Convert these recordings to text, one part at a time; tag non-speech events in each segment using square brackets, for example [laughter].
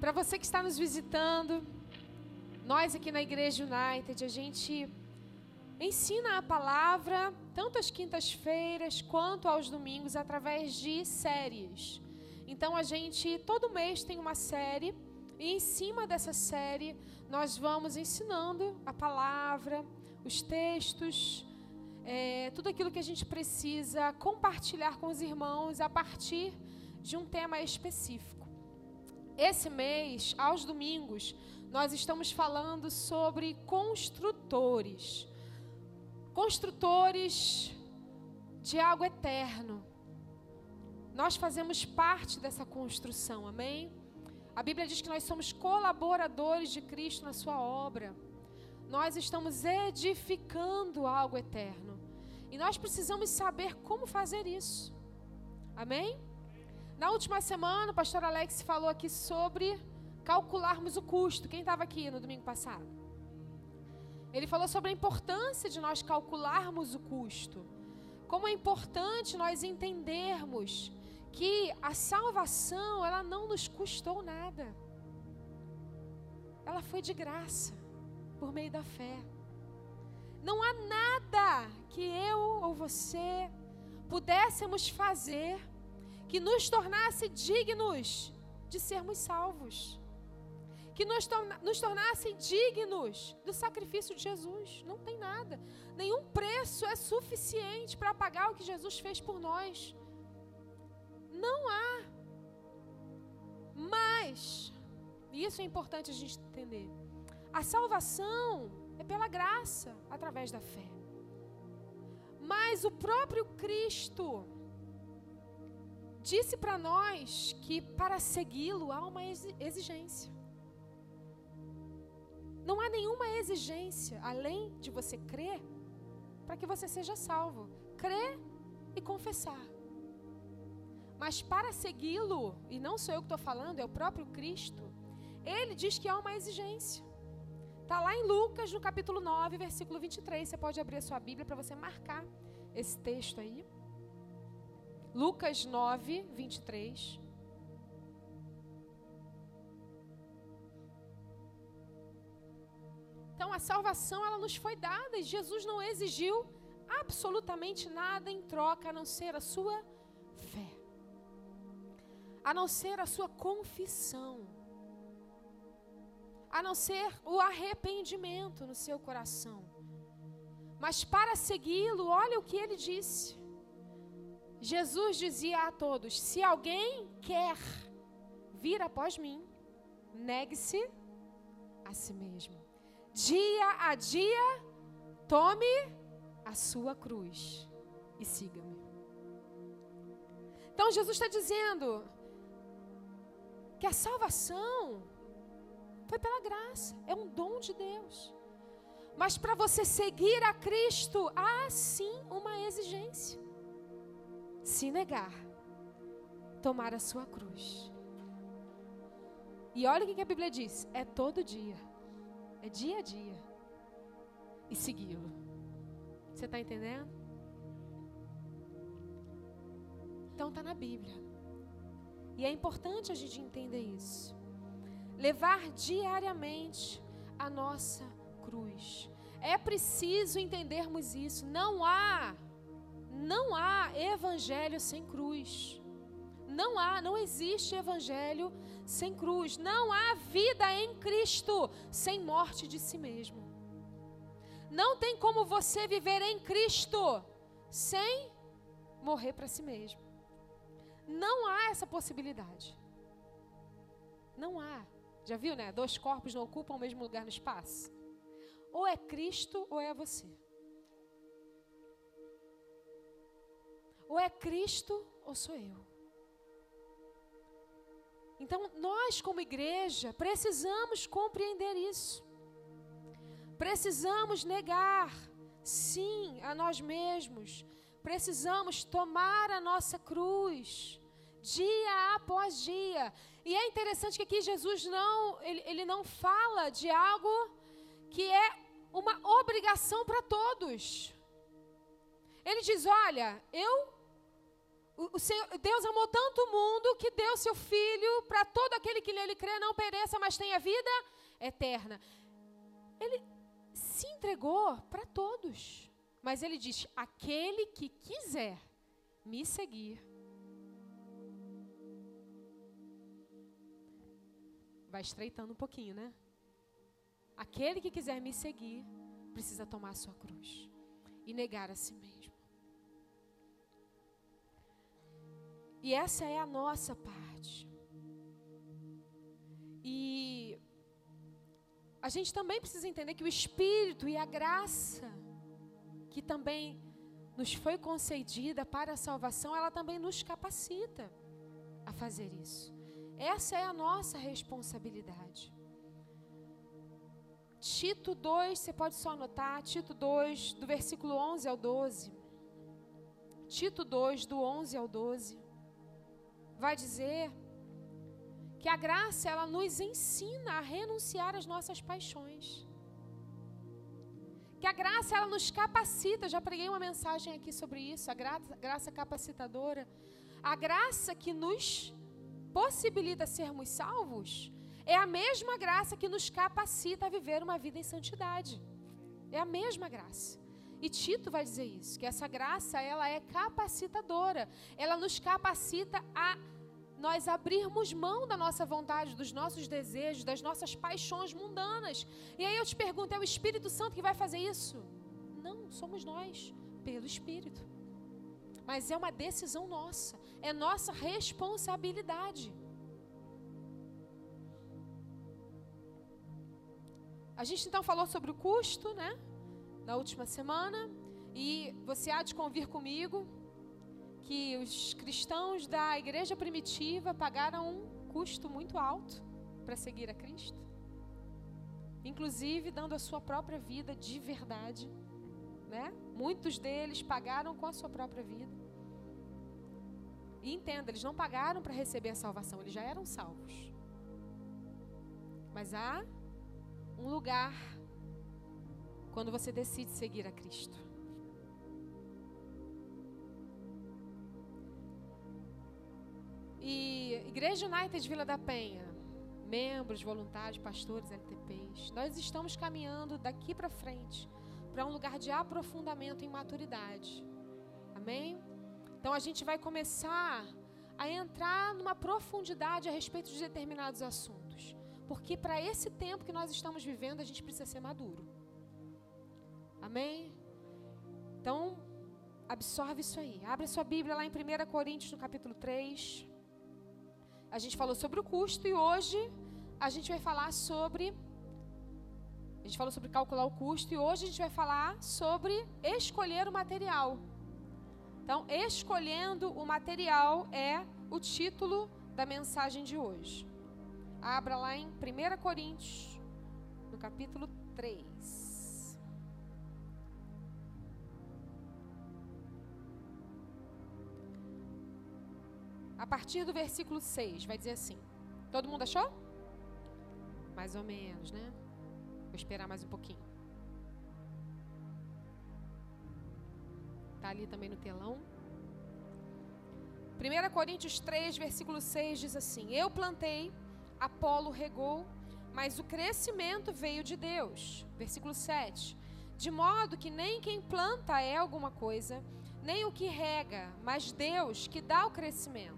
Para você que está nos visitando, nós aqui na Igreja United, a gente ensina a palavra tanto às quintas-feiras quanto aos domingos através de séries. Então a gente todo mês tem uma série e em cima dessa série nós vamos ensinando a palavra, os textos, é, tudo aquilo que a gente precisa compartilhar com os irmãos a partir de um tema específico. Esse mês, aos domingos, nós estamos falando sobre construtores. Construtores de algo eterno. Nós fazemos parte dessa construção, amém? A Bíblia diz que nós somos colaboradores de Cristo na sua obra. Nós estamos edificando algo eterno. E nós precisamos saber como fazer isso. Amém? Na última semana, o pastor Alex falou aqui sobre calcularmos o custo. Quem estava aqui no domingo passado? Ele falou sobre a importância de nós calcularmos o custo. Como é importante nós entendermos que a salvação, ela não nos custou nada. Ela foi de graça, por meio da fé. Não há nada que eu ou você pudéssemos fazer que nos tornasse dignos de sermos salvos. Que nos, torna, nos tornasse dignos do sacrifício de Jesus. Não tem nada. Nenhum preço é suficiente para pagar o que Jesus fez por nós. Não há. Mas, e isso é importante a gente entender: a salvação é pela graça, através da fé. Mas o próprio Cristo, disse para nós que para segui-lo há uma exigência. Não há nenhuma exigência além de você crer para que você seja salvo. Crer e confessar. Mas para segui-lo, e não sou eu que estou falando, é o próprio Cristo, ele diz que há uma exigência. Está lá em Lucas, no capítulo 9, versículo 23. Você pode abrir a sua Bíblia para você marcar esse texto aí. Lucas 9, 23. Então a salvação ela nos foi dada e Jesus não exigiu absolutamente nada em troca a não ser a sua fé. A não ser a sua confissão. A não ser o arrependimento no seu coração. Mas para segui-lo, olha o que ele disse. Jesus dizia a todos: Se alguém quer vir após mim, negue-se a si mesmo. Dia a dia, tome a sua cruz e siga-me. Então Jesus está dizendo que a salvação foi pela graça, é um dom de Deus. Mas para você seguir a Cristo, há sim uma exigência se negar, tomar a sua cruz. E olha o que a Bíblia diz: é todo dia, é dia a dia, e segui-lo. Você está entendendo? Então está na Bíblia. E é importante a gente entender isso. Levar diariamente a nossa cruz. É preciso entendermos isso. Não há não há evangelho sem cruz. Não há, não existe evangelho sem cruz. Não há vida em Cristo sem morte de si mesmo. Não tem como você viver em Cristo sem morrer para si mesmo. Não há essa possibilidade. Não há. Já viu, né? Dois corpos não ocupam o mesmo lugar no espaço. Ou é Cristo ou é você. Ou é Cristo ou sou eu. Então, nós, como igreja, precisamos compreender isso. Precisamos negar, sim, a nós mesmos. Precisamos tomar a nossa cruz, dia após dia. E é interessante que aqui Jesus não, ele, ele não fala de algo que é uma obrigação para todos. Ele diz: Olha, eu o Senhor, Deus amou tanto o mundo que deu seu filho para todo aquele que nele crê não pereça, mas tenha vida eterna. Ele se entregou para todos. Mas ele diz: aquele que quiser me seguir, vai estreitando um pouquinho, né? Aquele que quiser me seguir, precisa tomar a sua cruz e negar a si mesmo. E essa é a nossa parte. E a gente também precisa entender que o Espírito e a graça, que também nos foi concedida para a salvação, ela também nos capacita a fazer isso. Essa é a nossa responsabilidade. Tito 2, você pode só anotar, Tito 2, do versículo 11 ao 12. Tito 2, do 11 ao 12. Vai dizer que a graça ela nos ensina a renunciar às nossas paixões. Que a graça ela nos capacita, já preguei uma mensagem aqui sobre isso, a graça, graça capacitadora. A graça que nos possibilita sermos salvos é a mesma graça que nos capacita a viver uma vida em santidade. É a mesma graça. E Tito vai dizer isso, que essa graça ela é capacitadora. Ela nos capacita a nós abrirmos mão da nossa vontade, dos nossos desejos, das nossas paixões mundanas. E aí eu te pergunto, é o Espírito Santo que vai fazer isso? Não, somos nós, pelo Espírito. Mas é uma decisão nossa, é nossa responsabilidade. A gente então falou sobre o custo, né? Na última semana. E você há de convir comigo que os cristãos da igreja primitiva pagaram um custo muito alto para seguir a Cristo. Inclusive dando a sua própria vida de verdade. Né? Muitos deles pagaram com a sua própria vida. E entenda, eles não pagaram para receber a salvação, eles já eram salvos. Mas há um lugar quando você decide seguir a Cristo. E Igreja United Vila da Penha, membros, voluntários, pastores, LTPs, nós estamos caminhando daqui para frente para um lugar de aprofundamento em maturidade. Amém? Então a gente vai começar a entrar numa profundidade a respeito de determinados assuntos. Porque para esse tempo que nós estamos vivendo, a gente precisa ser maduro. Amém? Então, absorve isso aí. Abre sua Bíblia lá em 1 Coríntios, no capítulo 3. A gente falou sobre o custo e hoje a gente vai falar sobre. A gente falou sobre calcular o custo e hoje a gente vai falar sobre escolher o material. Então, escolhendo o material é o título da mensagem de hoje. Abra lá em 1 Coríntios, no capítulo 3. A partir do versículo 6, vai dizer assim: Todo mundo achou? Mais ou menos, né? Vou esperar mais um pouquinho. Está ali também no telão. 1 Coríntios 3, versículo 6 diz assim: Eu plantei Apolo regou, mas o crescimento veio de Deus. Versículo 7. De modo que nem quem planta é alguma coisa, nem o que rega, mas Deus que dá o crescimento.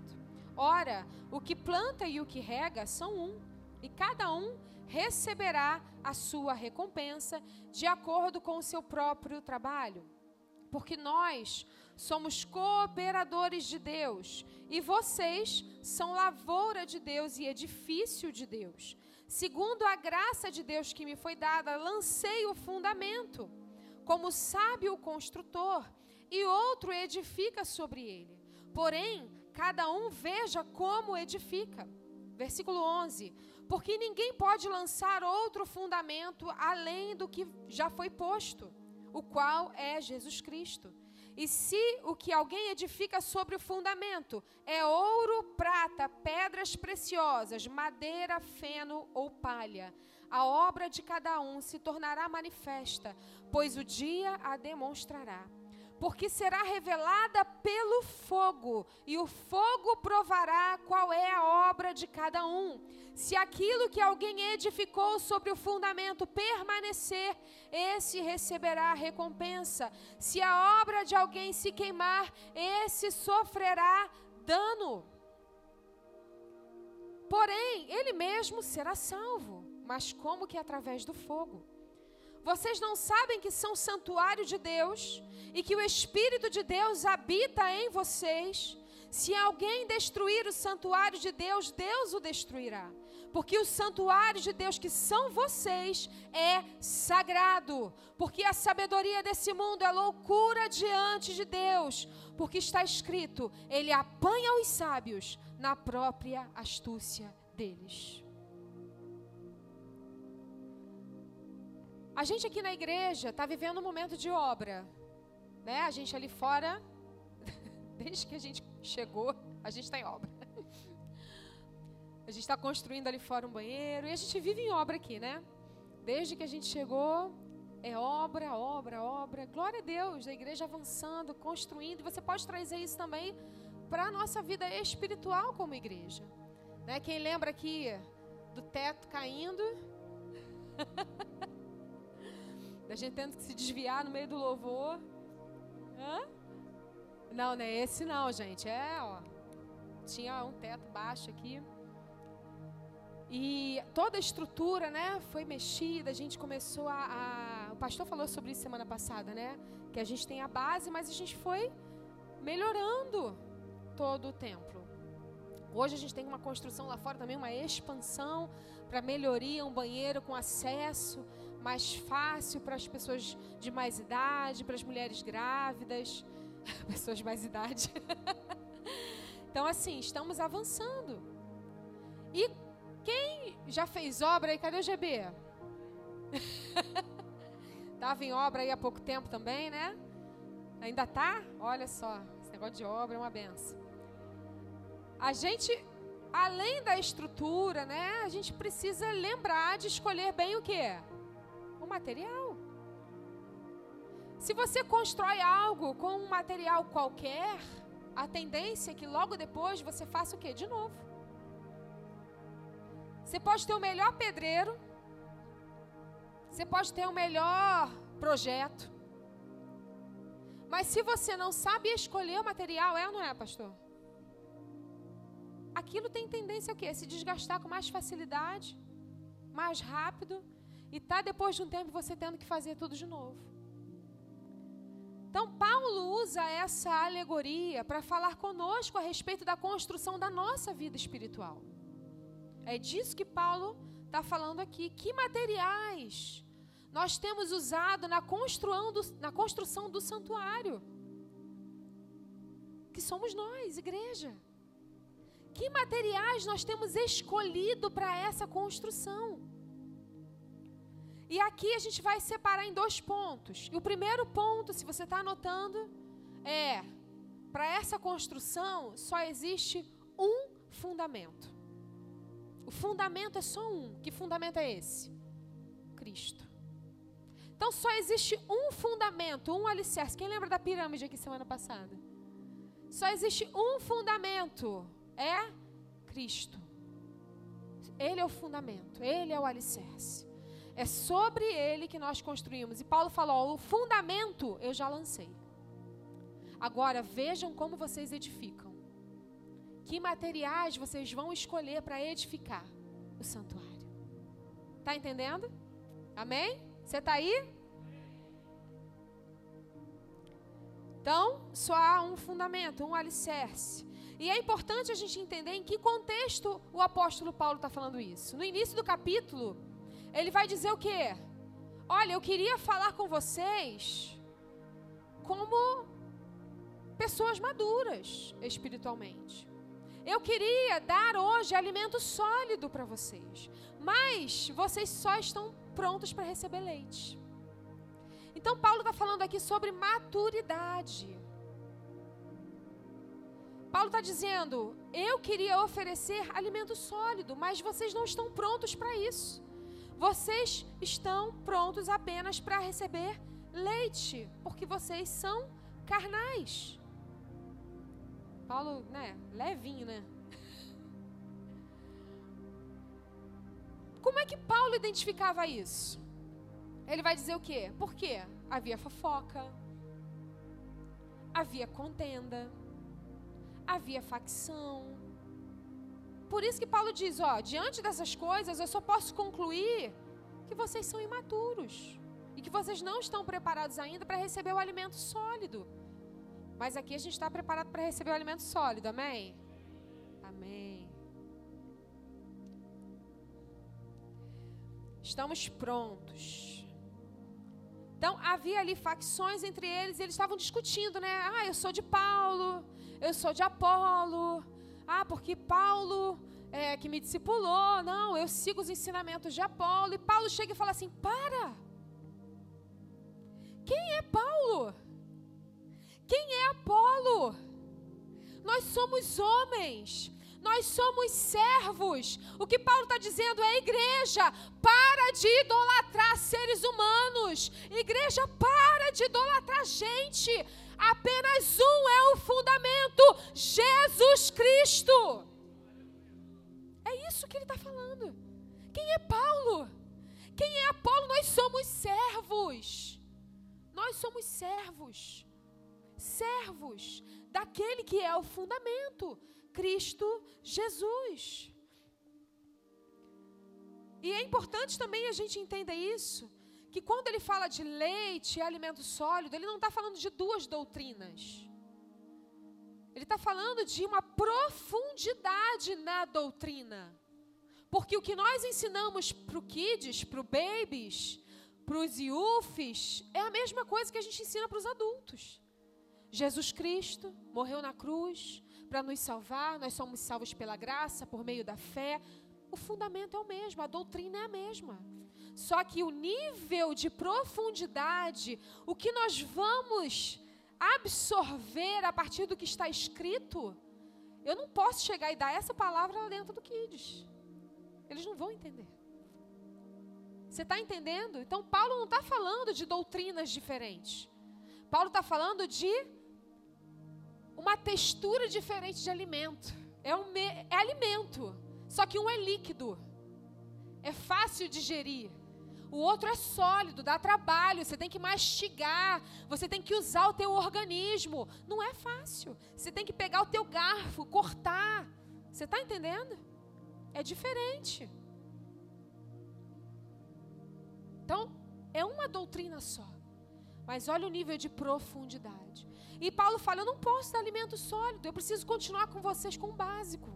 Ora, o que planta e o que rega são um, e cada um receberá a sua recompensa de acordo com o seu próprio trabalho. Porque nós somos cooperadores de Deus e vocês são lavoura de Deus e edifício de Deus. Segundo a graça de Deus que me foi dada, lancei o fundamento, como sabe o construtor, e outro edifica sobre ele. Porém, cada um veja como edifica. Versículo 11: Porque ninguém pode lançar outro fundamento além do que já foi posto, o qual é Jesus Cristo. E se o que alguém edifica sobre o fundamento é ouro, prata, pedras preciosas, madeira, feno ou palha, a obra de cada um se tornará manifesta, pois o dia a demonstrará. Porque será revelada pelo fogo, e o fogo provará qual é a obra de cada um. Se aquilo que alguém edificou sobre o fundamento permanecer, esse receberá recompensa. Se a obra de alguém se queimar, esse sofrerá dano. Porém, ele mesmo será salvo, mas como que através do fogo? Vocês não sabem que são santuário de Deus e que o Espírito de Deus habita em vocês? Se alguém destruir o santuário de Deus, Deus o destruirá. Porque o santuário de Deus, que são vocês, é sagrado. Porque a sabedoria desse mundo é loucura diante de Deus. Porque está escrito: Ele apanha os sábios na própria astúcia deles. A gente aqui na igreja está vivendo um momento de obra. Né? A gente ali fora, [laughs] desde que a gente chegou, a gente está em obra. [laughs] A gente está construindo ali fora um banheiro e a gente vive em obra aqui, né? Desde que a gente chegou, é obra, obra, obra. Glória a Deus, a igreja avançando, construindo. Você pode trazer isso também para a nossa vida espiritual como igreja. Né? Quem lembra aqui do teto caindo? [laughs] da gente tendo que se desviar no meio do louvor. Hã? Não, não é esse não, gente. É, ó. Tinha um teto baixo aqui. E toda a estrutura, né, foi mexida. A gente começou a, a, o pastor falou sobre isso semana passada, né? Que a gente tem a base, mas a gente foi melhorando todo o templo. Hoje a gente tem uma construção lá fora também, uma expansão para melhoria, um banheiro com acesso mais fácil para as pessoas de mais idade, para as mulheres grávidas, [laughs] pessoas de mais idade. [laughs] então assim, estamos avançando. E quem já fez obra aí? Cadê o GB? Estava [laughs] em obra aí há pouco tempo também, né? Ainda tá? Olha só, esse negócio de obra é uma benção. A gente, além da estrutura, né? A gente precisa lembrar de escolher bem o que? O material. Se você constrói algo com um material qualquer, a tendência é que logo depois você faça o quê? De novo. Você pode ter o melhor pedreiro, você pode ter o melhor projeto, mas se você não sabe escolher o material, é ou não é, pastor? Aquilo tem tendência a quê? Se desgastar com mais facilidade, mais rápido, e tá depois de um tempo você tendo que fazer tudo de novo. Então, Paulo usa essa alegoria para falar conosco a respeito da construção da nossa vida espiritual. É disso que Paulo está falando aqui. Que materiais nós temos usado na construção, do, na construção do santuário? Que somos nós, igreja. Que materiais nós temos escolhido para essa construção? E aqui a gente vai separar em dois pontos. E o primeiro ponto, se você está anotando, é: para essa construção só existe um fundamento. O fundamento é só um. Que fundamento é esse? Cristo. Então só existe um fundamento, um alicerce. Quem lembra da pirâmide aqui semana passada? Só existe um fundamento. É Cristo. Ele é o fundamento, ele é o alicerce. É sobre ele que nós construímos. E Paulo falou: o fundamento eu já lancei. Agora vejam como vocês edificam. Que materiais vocês vão escolher para edificar o santuário? Tá entendendo? Amém? Você está aí? Então, só há um fundamento, um alicerce. E é importante a gente entender em que contexto o apóstolo Paulo está falando isso. No início do capítulo, ele vai dizer o quê? Olha, eu queria falar com vocês como pessoas maduras espiritualmente. Eu queria dar hoje alimento sólido para vocês, mas vocês só estão prontos para receber leite. Então, Paulo está falando aqui sobre maturidade. Paulo está dizendo: eu queria oferecer alimento sólido, mas vocês não estão prontos para isso. Vocês estão prontos apenas para receber leite, porque vocês são carnais. Paulo, né, levinho, né? Como é que Paulo identificava isso? Ele vai dizer o quê? Por quê? Havia fofoca, havia contenda, havia facção. Por isso que Paulo diz, ó, diante dessas coisas eu só posso concluir que vocês são imaturos e que vocês não estão preparados ainda para receber o alimento sólido. Mas aqui a gente está preparado para receber o alimento sólido, amém? Amém. Estamos prontos. Então havia ali facções entre eles e eles estavam discutindo, né? Ah, eu sou de Paulo, eu sou de Apolo. Ah, porque Paulo é, que me discipulou. Não, eu sigo os ensinamentos de Apolo. E Paulo chega e fala assim: para. Quem é Paulo? Quem é Apolo? Nós somos homens. Nós somos servos. O que Paulo está dizendo é: igreja, para de idolatrar seres humanos. Igreja, para de idolatrar gente. Apenas um é o fundamento: Jesus Cristo. É isso que ele está falando. Quem é Paulo? Quem é Apolo? Nós somos servos. Nós somos servos. Servos daquele que é o fundamento, Cristo Jesus. E é importante também a gente entender isso, que quando ele fala de leite e alimento sólido, ele não está falando de duas doutrinas. Ele está falando de uma profundidade na doutrina. Porque o que nós ensinamos para o kids, para o babies, para os iufes, é a mesma coisa que a gente ensina para os adultos. Jesus Cristo morreu na cruz para nos salvar, nós somos salvos pela graça, por meio da fé. O fundamento é o mesmo, a doutrina é a mesma. Só que o nível de profundidade, o que nós vamos absorver a partir do que está escrito, eu não posso chegar e dar essa palavra lá dentro do Kids. Eles não vão entender. Você está entendendo? Então, Paulo não está falando de doutrinas diferentes. Paulo está falando de uma textura diferente de alimento. É, um, é alimento, só que um é líquido. É fácil de digerir. O outro é sólido, dá trabalho, você tem que mastigar, você tem que usar o teu organismo. Não é fácil. Você tem que pegar o teu garfo, cortar. Você está entendendo? É diferente. Então, é uma doutrina só. Mas olha o nível de profundidade. E Paulo fala: Eu não posso dar alimento sólido, eu preciso continuar com vocês com o básico.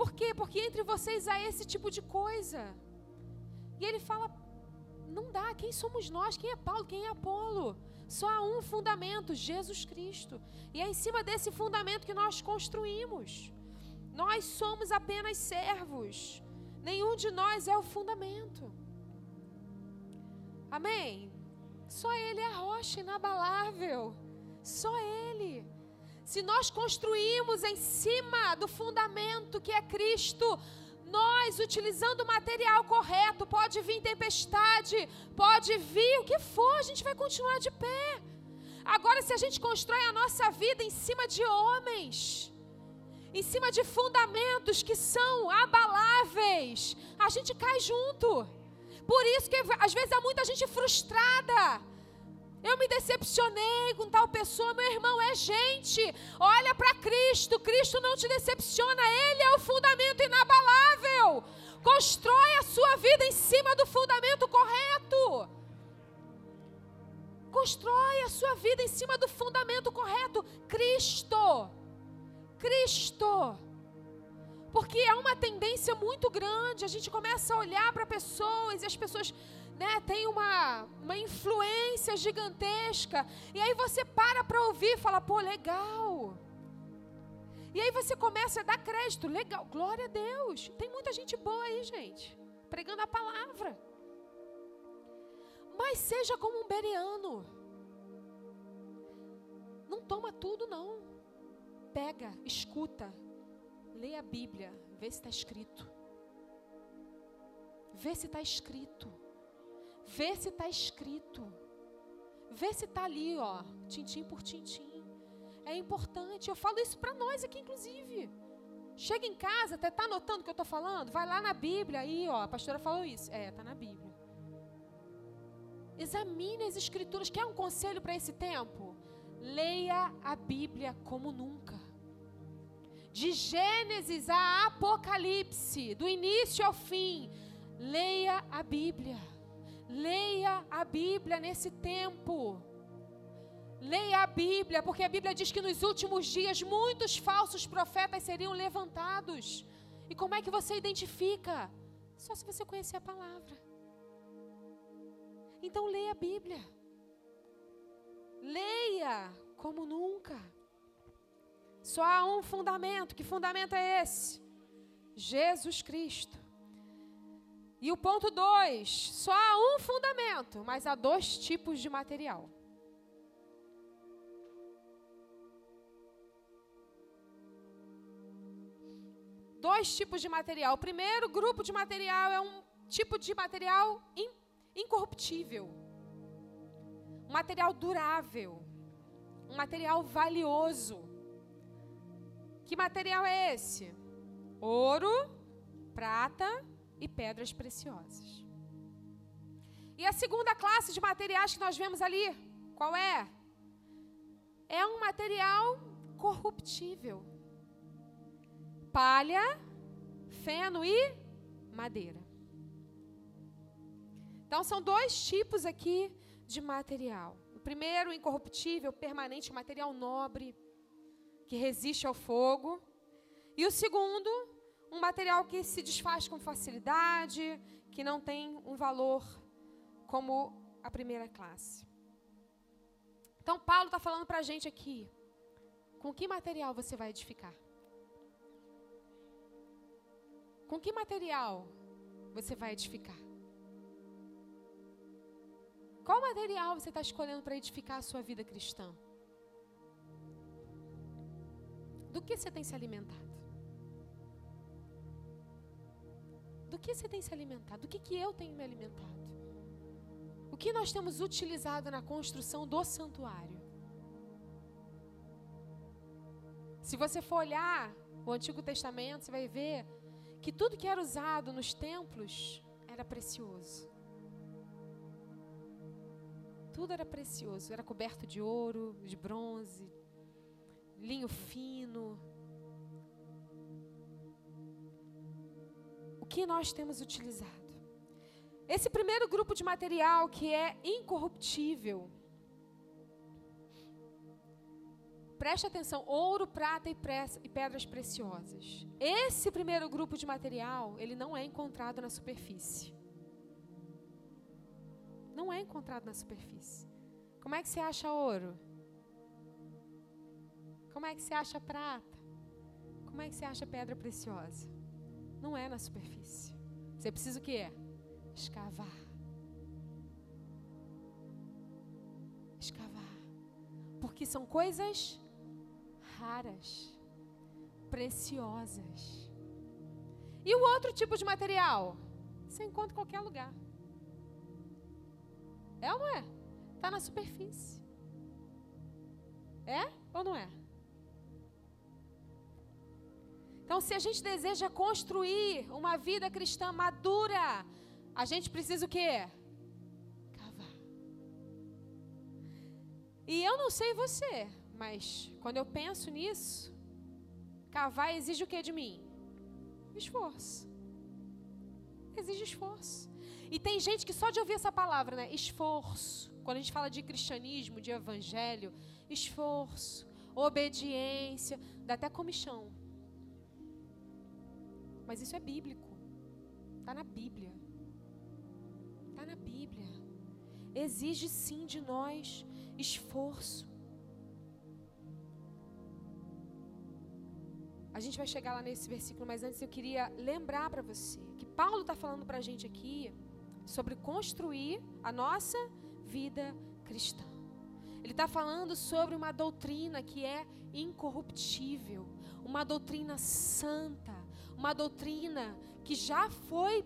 Por quê? Porque entre vocês há esse tipo de coisa. E ele fala: não dá, quem somos nós? Quem é Paulo? Quem é Apolo? Só há um fundamento, Jesus Cristo. E é em cima desse fundamento que nós construímos. Nós somos apenas servos. Nenhum de nós é o fundamento. Amém? Só Ele é a rocha inabalável. Só Ele. Se nós construímos em cima do fundamento que é Cristo, nós, utilizando o material correto, pode vir tempestade, pode vir o que for, a gente vai continuar de pé. Agora, se a gente constrói a nossa vida em cima de homens, em cima de fundamentos que são abaláveis, a gente cai junto. Por isso que às vezes há muita gente frustrada eu me decepcionei com tal pessoa, meu irmão, é gente. Olha para Cristo, Cristo não te decepciona, Ele é o fundamento inabalável. Constrói a sua vida em cima do fundamento correto. Constrói a sua vida em cima do fundamento correto, Cristo. Cristo. Porque é uma tendência muito grande, a gente começa a olhar para pessoas e as pessoas né, tem uma, uma influência gigantesca. E aí você para para ouvir e fala, pô, legal. E aí você começa a dar crédito, legal, glória a Deus. Tem muita gente boa aí, gente, pregando a palavra. Mas seja como um beriano. Não toma tudo, não. Pega, escuta, lê a Bíblia, vê se está escrito. Vê se está escrito. Vê se está escrito. Vê se está ali, ó, tintim por tintim. É importante. Eu falo isso para nós aqui, inclusive. Chega em casa, até tá anotando o que eu estou falando? Vai lá na Bíblia, aí, ó, a pastora falou isso. É, tá na Bíblia. Examine as escrituras. Quer um conselho para esse tempo? Leia a Bíblia como nunca. De Gênesis a Apocalipse, do início ao fim, leia a Bíblia. Leia a Bíblia nesse tempo. Leia a Bíblia, porque a Bíblia diz que nos últimos dias muitos falsos profetas seriam levantados. E como é que você identifica? Só se você conhecer a palavra. Então leia a Bíblia. Leia como nunca. Só há um fundamento. Que fundamento é esse? Jesus Cristo. E o ponto 2: só há um fundamento, mas há dois tipos de material. Dois tipos de material. O primeiro grupo de material é um tipo de material incorruptível, um material durável, um material valioso. Que material é esse? Ouro, prata e pedras preciosas. E a segunda classe de materiais que nós vemos ali, qual é? É um material corruptível. Palha, feno e madeira. Então, são dois tipos aqui de material. O primeiro, incorruptível, permanente, material nobre, que resiste ao fogo. E o segundo, um material que se desfaz com facilidade, que não tem um valor como a primeira classe. Então, Paulo está falando para a gente aqui: com que material você vai edificar? Com que material você vai edificar? Qual material você está escolhendo para edificar a sua vida cristã? Do que você tem se alimentado? Do que você tem se alimentado? Do que, que eu tenho me alimentado? O que nós temos utilizado na construção do santuário? Se você for olhar o Antigo Testamento, você vai ver que tudo que era usado nos templos era precioso. Tudo era precioso, era coberto de ouro, de bronze, linho fino. Que nós temos utilizado? Esse primeiro grupo de material que é incorruptível. Preste atenção: ouro, prata e pedras preciosas. Esse primeiro grupo de material, ele não é encontrado na superfície não é encontrado na superfície. Como é que você acha ouro? Como é que você acha prata? Como é que você acha pedra preciosa? Não é na superfície. Você precisa o quê? Escavar. Escavar. Porque são coisas raras, preciosas. E o outro tipo de material? Você encontra em qualquer lugar. É ou não é? Está na superfície. É ou não é? Então, se a gente deseja construir uma vida cristã madura, a gente precisa o quê? Cavar. E eu não sei você, mas quando eu penso nisso, cavar exige o que de mim? Esforço. Exige esforço. E tem gente que só de ouvir essa palavra, né? Esforço. Quando a gente fala de cristianismo, de evangelho, esforço, obediência, dá até comichão. Mas isso é bíblico. Está na Bíblia. Está na Bíblia. Exige sim de nós esforço. A gente vai chegar lá nesse versículo, mas antes eu queria lembrar para você que Paulo está falando para a gente aqui sobre construir a nossa vida cristã. Ele está falando sobre uma doutrina que é incorruptível, uma doutrina santa, uma doutrina que já foi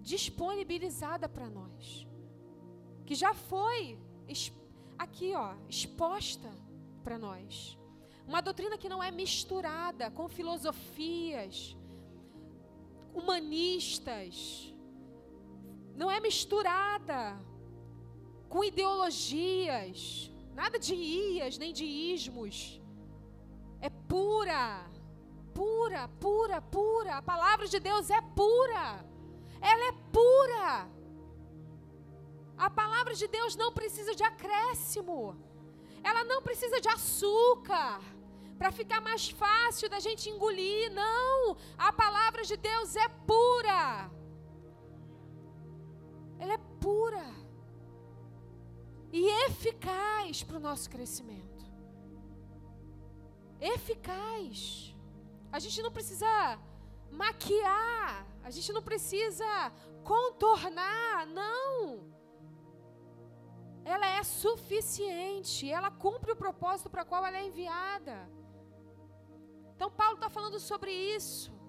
disponibilizada para nós, que já foi aqui, ó, exposta para nós. Uma doutrina que não é misturada com filosofias humanistas. Não é misturada com ideologias, nada de ias nem de ismos. É pura, pura, pura, pura. A palavra de Deus é pura. Ela é pura. A palavra de Deus não precisa de acréscimo. Ela não precisa de açúcar para ficar mais fácil da gente engolir. Não! A palavra de Deus é pura. Ela é pura e eficaz para o nosso crescimento. Eficaz. A gente não precisa maquiar, a gente não precisa contornar, não ela é suficiente, ela cumpre o propósito para qual ela é enviada. Então, Paulo está falando sobre isso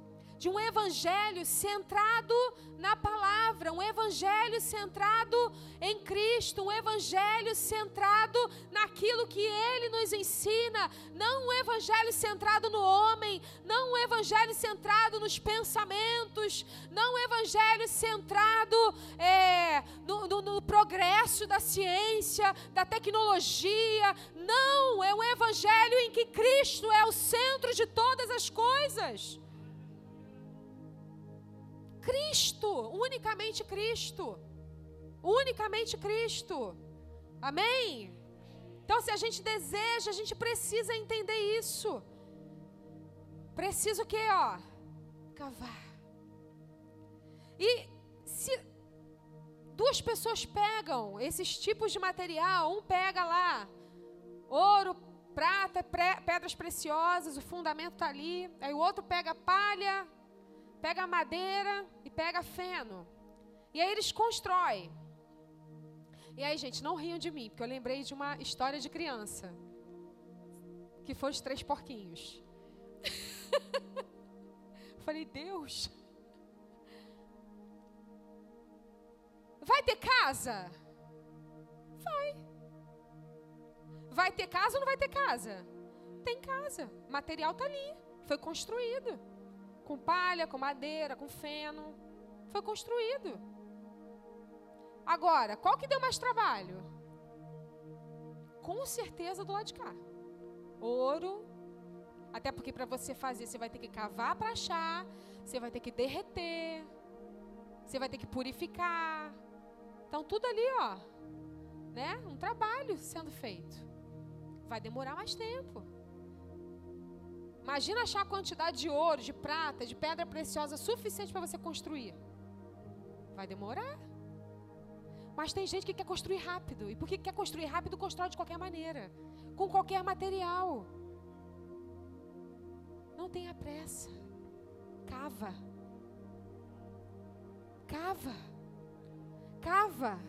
de um evangelho centrado na palavra, um evangelho centrado em Cristo, um evangelho centrado naquilo que ele nos ensina, não um evangelho centrado no homem, não um evangelho centrado nos pensamentos, não um evangelho centrado é, no, no, no progresso da ciência, da tecnologia, não, é um evangelho em que Cristo é o centro de todas as coisas. Cristo, unicamente Cristo. Unicamente Cristo. Amém? Então, se a gente deseja, a gente precisa entender isso. Precisa o quê, ó? Cavar. E se duas pessoas pegam esses tipos de material, um pega lá ouro, prata, pedras preciosas, o fundamento está ali, aí o outro pega palha, pega madeira e pega feno. E aí eles constroem. E aí, gente, não riam de mim, porque eu lembrei de uma história de criança. Que foi os três porquinhos. [laughs] Falei, Deus. Vai ter casa? Vai. Vai ter casa ou não vai ter casa? Tem casa. O material está ali. Foi construído com palha, com madeira, com feno. Foi construído. Agora, qual que deu mais trabalho? Com certeza do lado de cá. Ouro. Até porque para você fazer, você vai ter que cavar para achar, você vai ter que derreter, você vai ter que purificar. Então tudo ali, ó, né? Um trabalho sendo feito. Vai demorar mais tempo. Imagina achar a quantidade de ouro, de prata, de pedra preciosa suficiente para você construir. Vai demorar. Mas tem gente que quer construir rápido. E porque quer construir rápido, constrói de qualquer maneira. Com qualquer material. Não tenha pressa. Cava. Cava. Cava.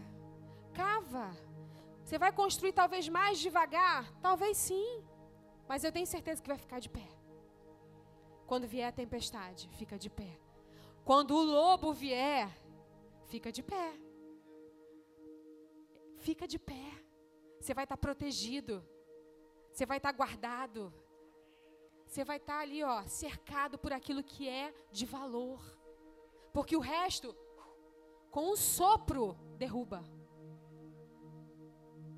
Cava. Você vai construir talvez mais devagar? Talvez sim. Mas eu tenho certeza que vai ficar de pé. Quando vier a tempestade, fica de pé. Quando o lobo vier, fica de pé. Fica de pé. Você vai estar protegido. Você vai estar guardado. Você vai estar ali, ó, cercado por aquilo que é de valor. Porque o resto, com um sopro, derruba.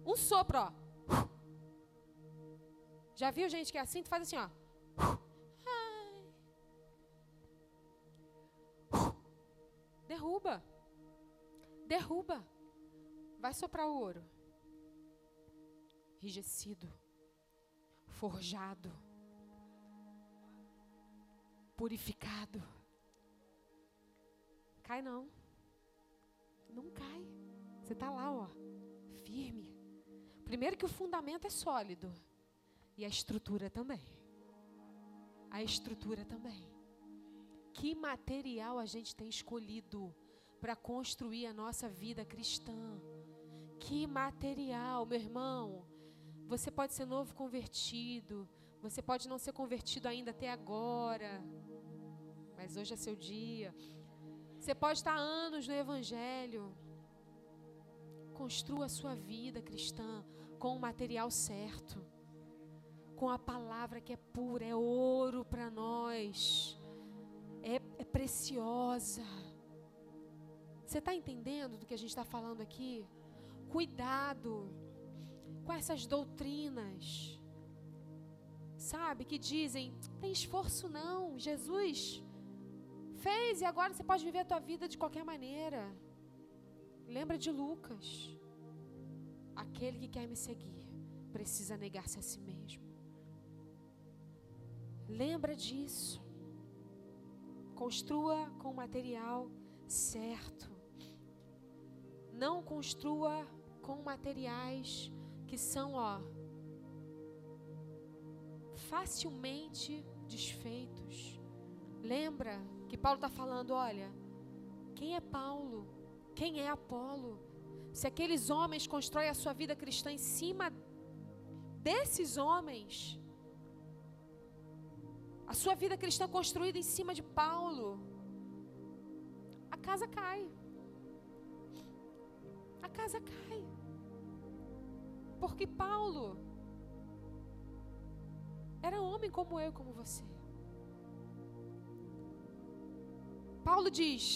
Um sopro, ó. Já viu gente que é assim? Tu faz assim, ó. Derruba. Derruba. Vai soprar o ouro. Enrijecido. Forjado. Purificado. Cai não. Não cai. Você está lá, ó. Firme. Primeiro que o fundamento é sólido. E a estrutura também. A estrutura também. Que material a gente tem escolhido para construir a nossa vida cristã? Que material, meu irmão? Você pode ser novo convertido, você pode não ser convertido ainda até agora, mas hoje é seu dia. Você pode estar anos no Evangelho. Construa a sua vida cristã com o material certo, com a palavra que é pura, é ouro para nós, é, é preciosa. Você está entendendo do que a gente está falando aqui? Cuidado com essas doutrinas, sabe, que dizem: tem esforço não, Jesus fez e agora você pode viver a tua vida de qualquer maneira. Lembra de Lucas. Aquele que quer me seguir precisa negar-se a si mesmo. Lembra disso. Construa com o material certo. Não construa com materiais que são, ó, facilmente desfeitos. Lembra que Paulo está falando: olha, quem é Paulo? Quem é Apolo? Se aqueles homens constroem a sua vida cristã em cima desses homens, a sua vida cristã construída em cima de Paulo, a casa cai. A casa cai. Porque Paulo era homem como eu como você. Paulo diz: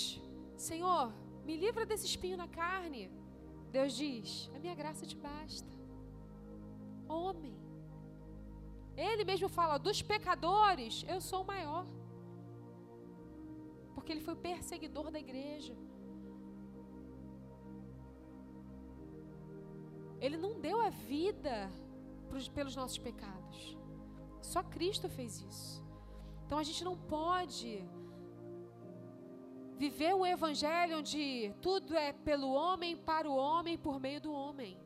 Senhor, me livra desse espinho na carne. Deus diz: A minha graça te basta. Homem. Ele mesmo fala: Dos pecadores, eu sou o maior. Porque ele foi perseguidor da igreja. Ele não deu a vida pelos nossos pecados. Só Cristo fez isso. Então a gente não pode viver um evangelho onde tudo é pelo homem, para o homem, por meio do homem.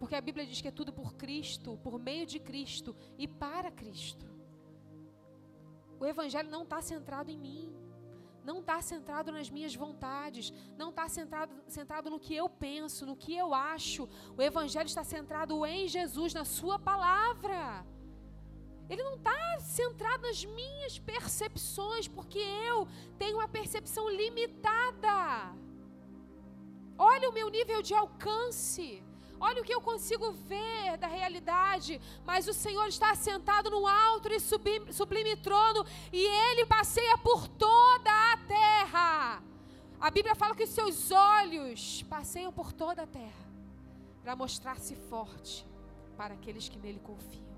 Porque a Bíblia diz que é tudo por Cristo, por meio de Cristo e para Cristo. O Evangelho não está centrado em mim, não está centrado nas minhas vontades, não está centrado, centrado no que eu penso, no que eu acho. O Evangelho está centrado em Jesus, na Sua palavra. Ele não está centrado nas minhas percepções, porque eu tenho uma percepção limitada. Olha o meu nível de alcance. Olha o que eu consigo ver da realidade, mas o Senhor está sentado no alto e sublime, sublime trono e Ele passeia por toda a terra. A Bíblia fala que os seus olhos passeiam por toda a terra para mostrar-se forte para aqueles que nele confiam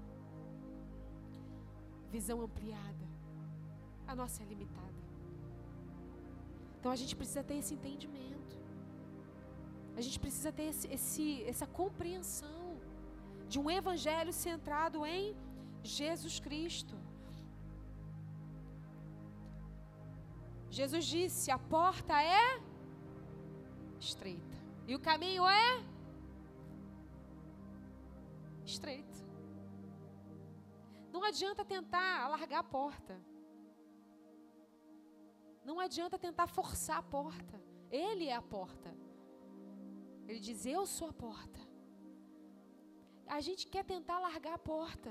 visão ampliada. A nossa é limitada. Então a gente precisa ter esse entendimento. A gente precisa ter esse, esse, essa compreensão de um evangelho centrado em Jesus Cristo. Jesus disse: a porta é estreita e o caminho é estreito. Não adianta tentar alargar a porta. Não adianta tentar forçar a porta. Ele é a porta. Ele diz: Eu sou a porta. A gente quer tentar largar a porta.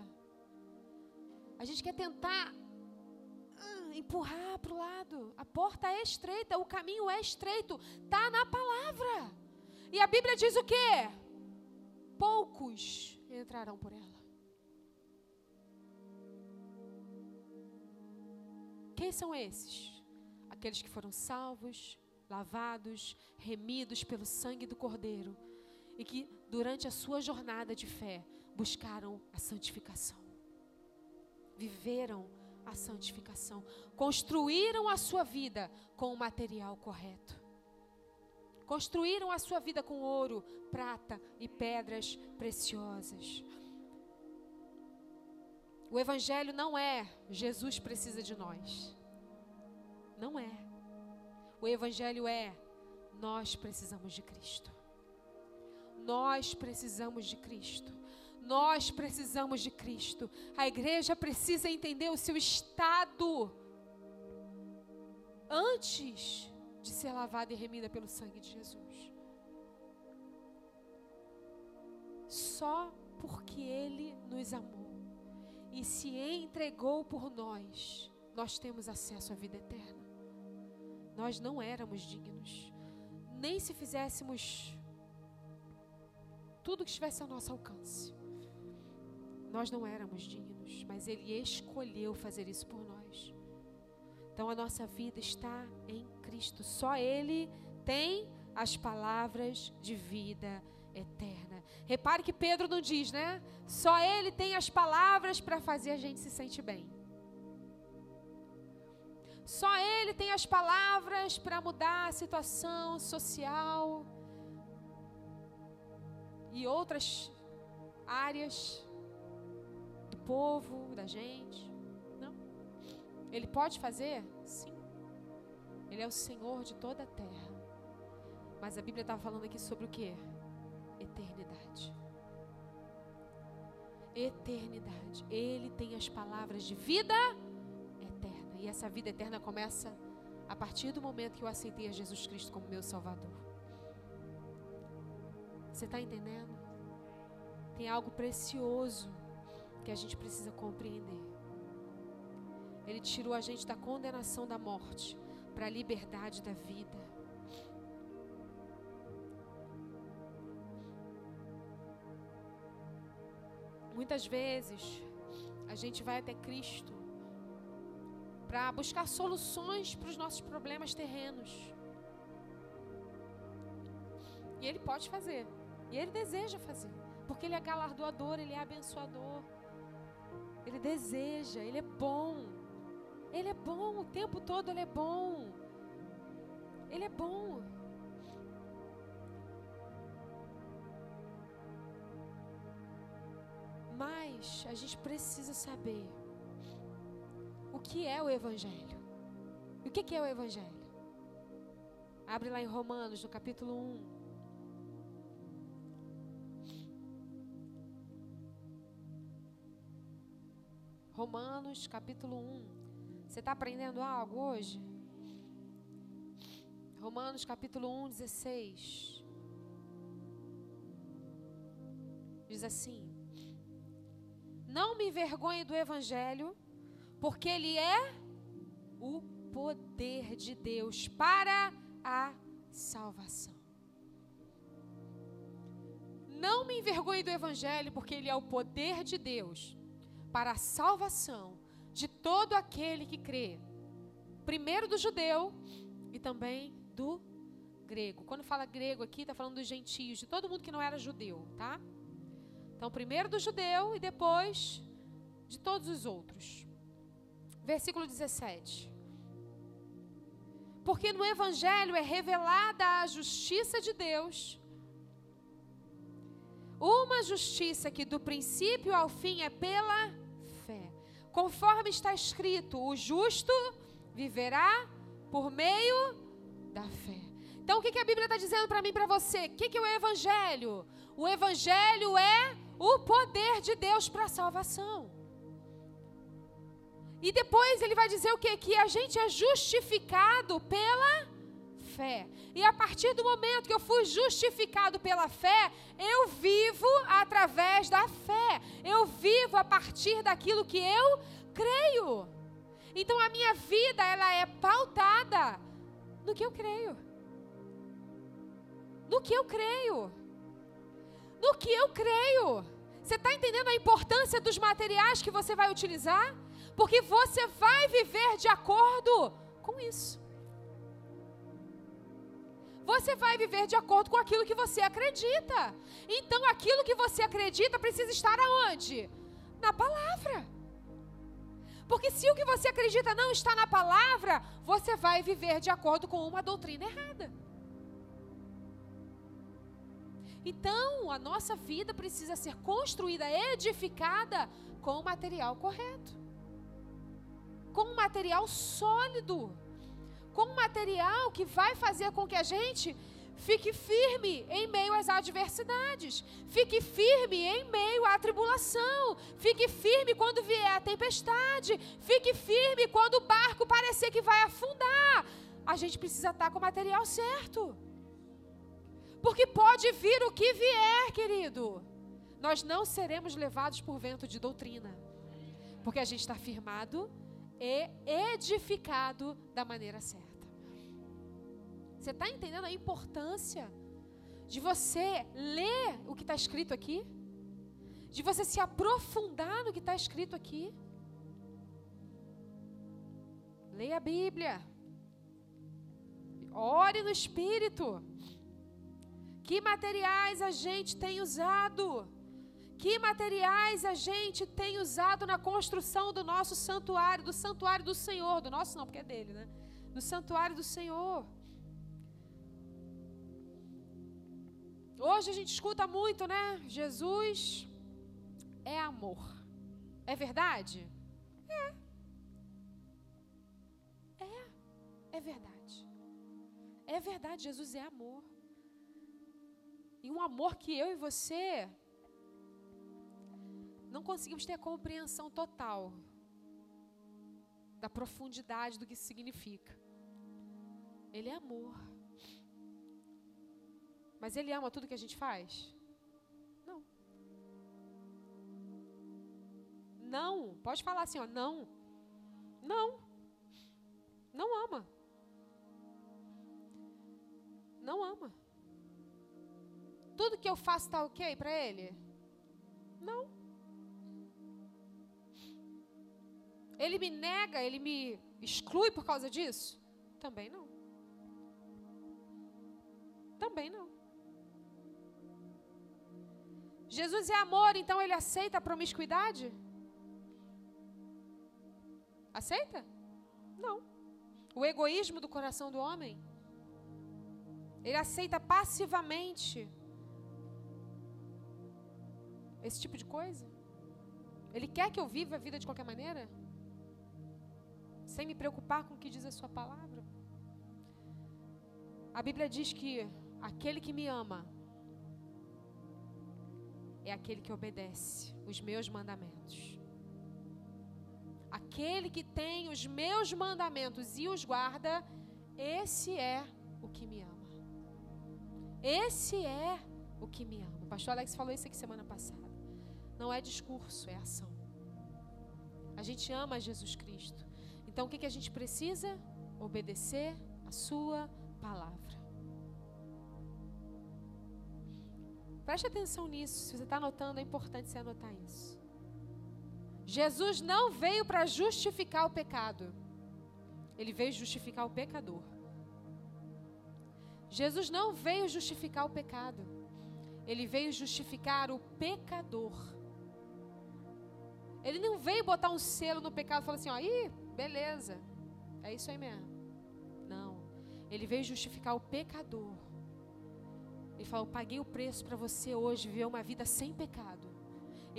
A gente quer tentar uh, empurrar para o lado. A porta é estreita, o caminho é estreito. Está na palavra. E a Bíblia diz o quê? Poucos entrarão por ela. Quem são esses? Aqueles que foram salvos, lavados, remidos pelo sangue do Cordeiro e que, durante a sua jornada de fé, buscaram a santificação, viveram a santificação, construíram a sua vida com o material correto. Construíram a sua vida com ouro, prata e pedras preciosas. O Evangelho não é Jesus precisa de nós. Não é. O Evangelho é nós precisamos de Cristo. Nós precisamos de Cristo. Nós precisamos de Cristo. A igreja precisa entender o seu estado antes de ser lavada e remida pelo sangue de Jesus. Só porque Ele nos amou e se entregou por nós, nós temos acesso à vida eterna. Nós não éramos dignos, nem se fizéssemos tudo que estivesse ao nosso alcance. Nós não éramos dignos, mas Ele escolheu fazer isso por nós. Então a nossa vida está em Cristo. Só Ele tem as palavras de vida eterna. Repare que Pedro não diz, né? Só Ele tem as palavras para fazer a gente se sentir bem. Só Ele tem as palavras para mudar a situação social e outras áreas do povo, da gente. Não. Ele pode fazer? Sim. Ele é o Senhor de toda a terra. Mas a Bíblia estava falando aqui sobre o que? Eternidade. Eternidade. Ele tem as palavras de vida. E essa vida eterna começa a partir do momento que eu aceitei a Jesus Cristo como meu Salvador. Você está entendendo? Tem algo precioso que a gente precisa compreender. Ele tirou a gente da condenação da morte para a liberdade da vida. Muitas vezes a gente vai até Cristo para buscar soluções para os nossos problemas terrenos. E Ele pode fazer. E Ele deseja fazer. Porque Ele é galardoador, Ele é abençoador. Ele deseja, Ele é bom. Ele é bom, o tempo todo Ele é bom. Ele é bom. Mas a gente precisa saber que é o Evangelho. E o que é o Evangelho? Abre lá em Romanos, no capítulo 1. Romanos capítulo 1. Você está aprendendo algo hoje? Romanos capítulo 1, 16. Diz assim: Não me envergonhe do evangelho, porque ele é o poder de Deus para a salvação. Não me envergonhe do evangelho, porque ele é o poder de Deus para a salvação de todo aquele que crê. Primeiro do judeu e também do grego. Quando fala grego aqui, está falando dos gentios, de todo mundo que não era judeu, tá? Então, primeiro do judeu e depois de todos os outros. Versículo 17. Porque no Evangelho é revelada a justiça de Deus, uma justiça que do princípio ao fim é pela Conforme está escrito, o justo viverá por meio da fé. Então, o que, que a Bíblia está dizendo para mim e para você? O que, que é o Evangelho? O Evangelho é o poder de Deus para a salvação. E depois ele vai dizer o que? Que a gente é justificado pela fé. E a partir do momento que eu fui justificado pela fé, eu vivo através da fé. Eu vivo a partir daquilo que eu creio. Então a minha vida ela é pautada no que eu creio. No que eu creio. No que eu creio. Você está entendendo a importância dos materiais que você vai utilizar? Porque você vai viver de acordo com isso. Você vai viver de acordo com aquilo que você acredita. Então, aquilo que você acredita precisa estar aonde? Na palavra. Porque se o que você acredita não está na palavra, você vai viver de acordo com uma doutrina errada. Então, a nossa vida precisa ser construída, edificada com o material correto. Com um material sólido com um material que vai fazer com que a gente fique firme em meio às adversidades, fique firme em meio à tribulação, fique firme quando vier a tempestade, fique firme quando o barco parecer que vai afundar. A gente precisa estar com o material certo. Porque pode vir o que vier, querido. Nós não seremos levados por vento de doutrina. Porque a gente está firmado e edificado da maneira certa. Você está entendendo a importância de você ler o que está escrito aqui, de você se aprofundar no que está escrito aqui. Leia a Bíblia. Ore no Espírito. Que materiais a gente tem usado? Que materiais a gente tem usado na construção do nosso santuário, do santuário do Senhor, do nosso não, porque é dele, né? Do santuário do Senhor. Hoje a gente escuta muito, né? Jesus é amor. É verdade? É. É. É verdade. É verdade, Jesus é amor. E um amor que eu e você não conseguimos ter a compreensão total da profundidade do que significa. Ele é amor. Mas ele ama tudo que a gente faz? Não. Não. Pode falar assim, ó, não. Não. Não ama. Não ama. Tudo que eu faço está ok para ele? Não. Ele me nega, ele me exclui por causa disso? Também não. Também não. Jesus é amor, então ele aceita a promiscuidade? Aceita? Não. O egoísmo do coração do homem? Ele aceita passivamente esse tipo de coisa? Ele quer que eu viva a vida de qualquer maneira? Sem me preocupar com o que diz a sua palavra? A Bíblia diz que aquele que me ama é aquele que obedece os meus mandamentos. Aquele que tem os meus mandamentos e os guarda, esse é o que me ama. Esse é o que me ama. O pastor Alex falou isso aqui semana passada. Não é discurso, é ação. A gente ama Jesus Cristo. Então o que, que a gente precisa? Obedecer a Sua palavra. Preste atenção nisso. Se você está anotando, é importante você anotar isso. Jesus não veio para justificar o pecado. Ele veio justificar o pecador. Jesus não veio justificar o pecado. Ele veio justificar o pecador. Ele não veio botar um selo no pecado e falar assim: ó, ih, beleza, é isso aí mesmo. Não. Ele veio justificar o pecador. Ele falou: paguei o preço para você hoje viver uma vida sem pecado.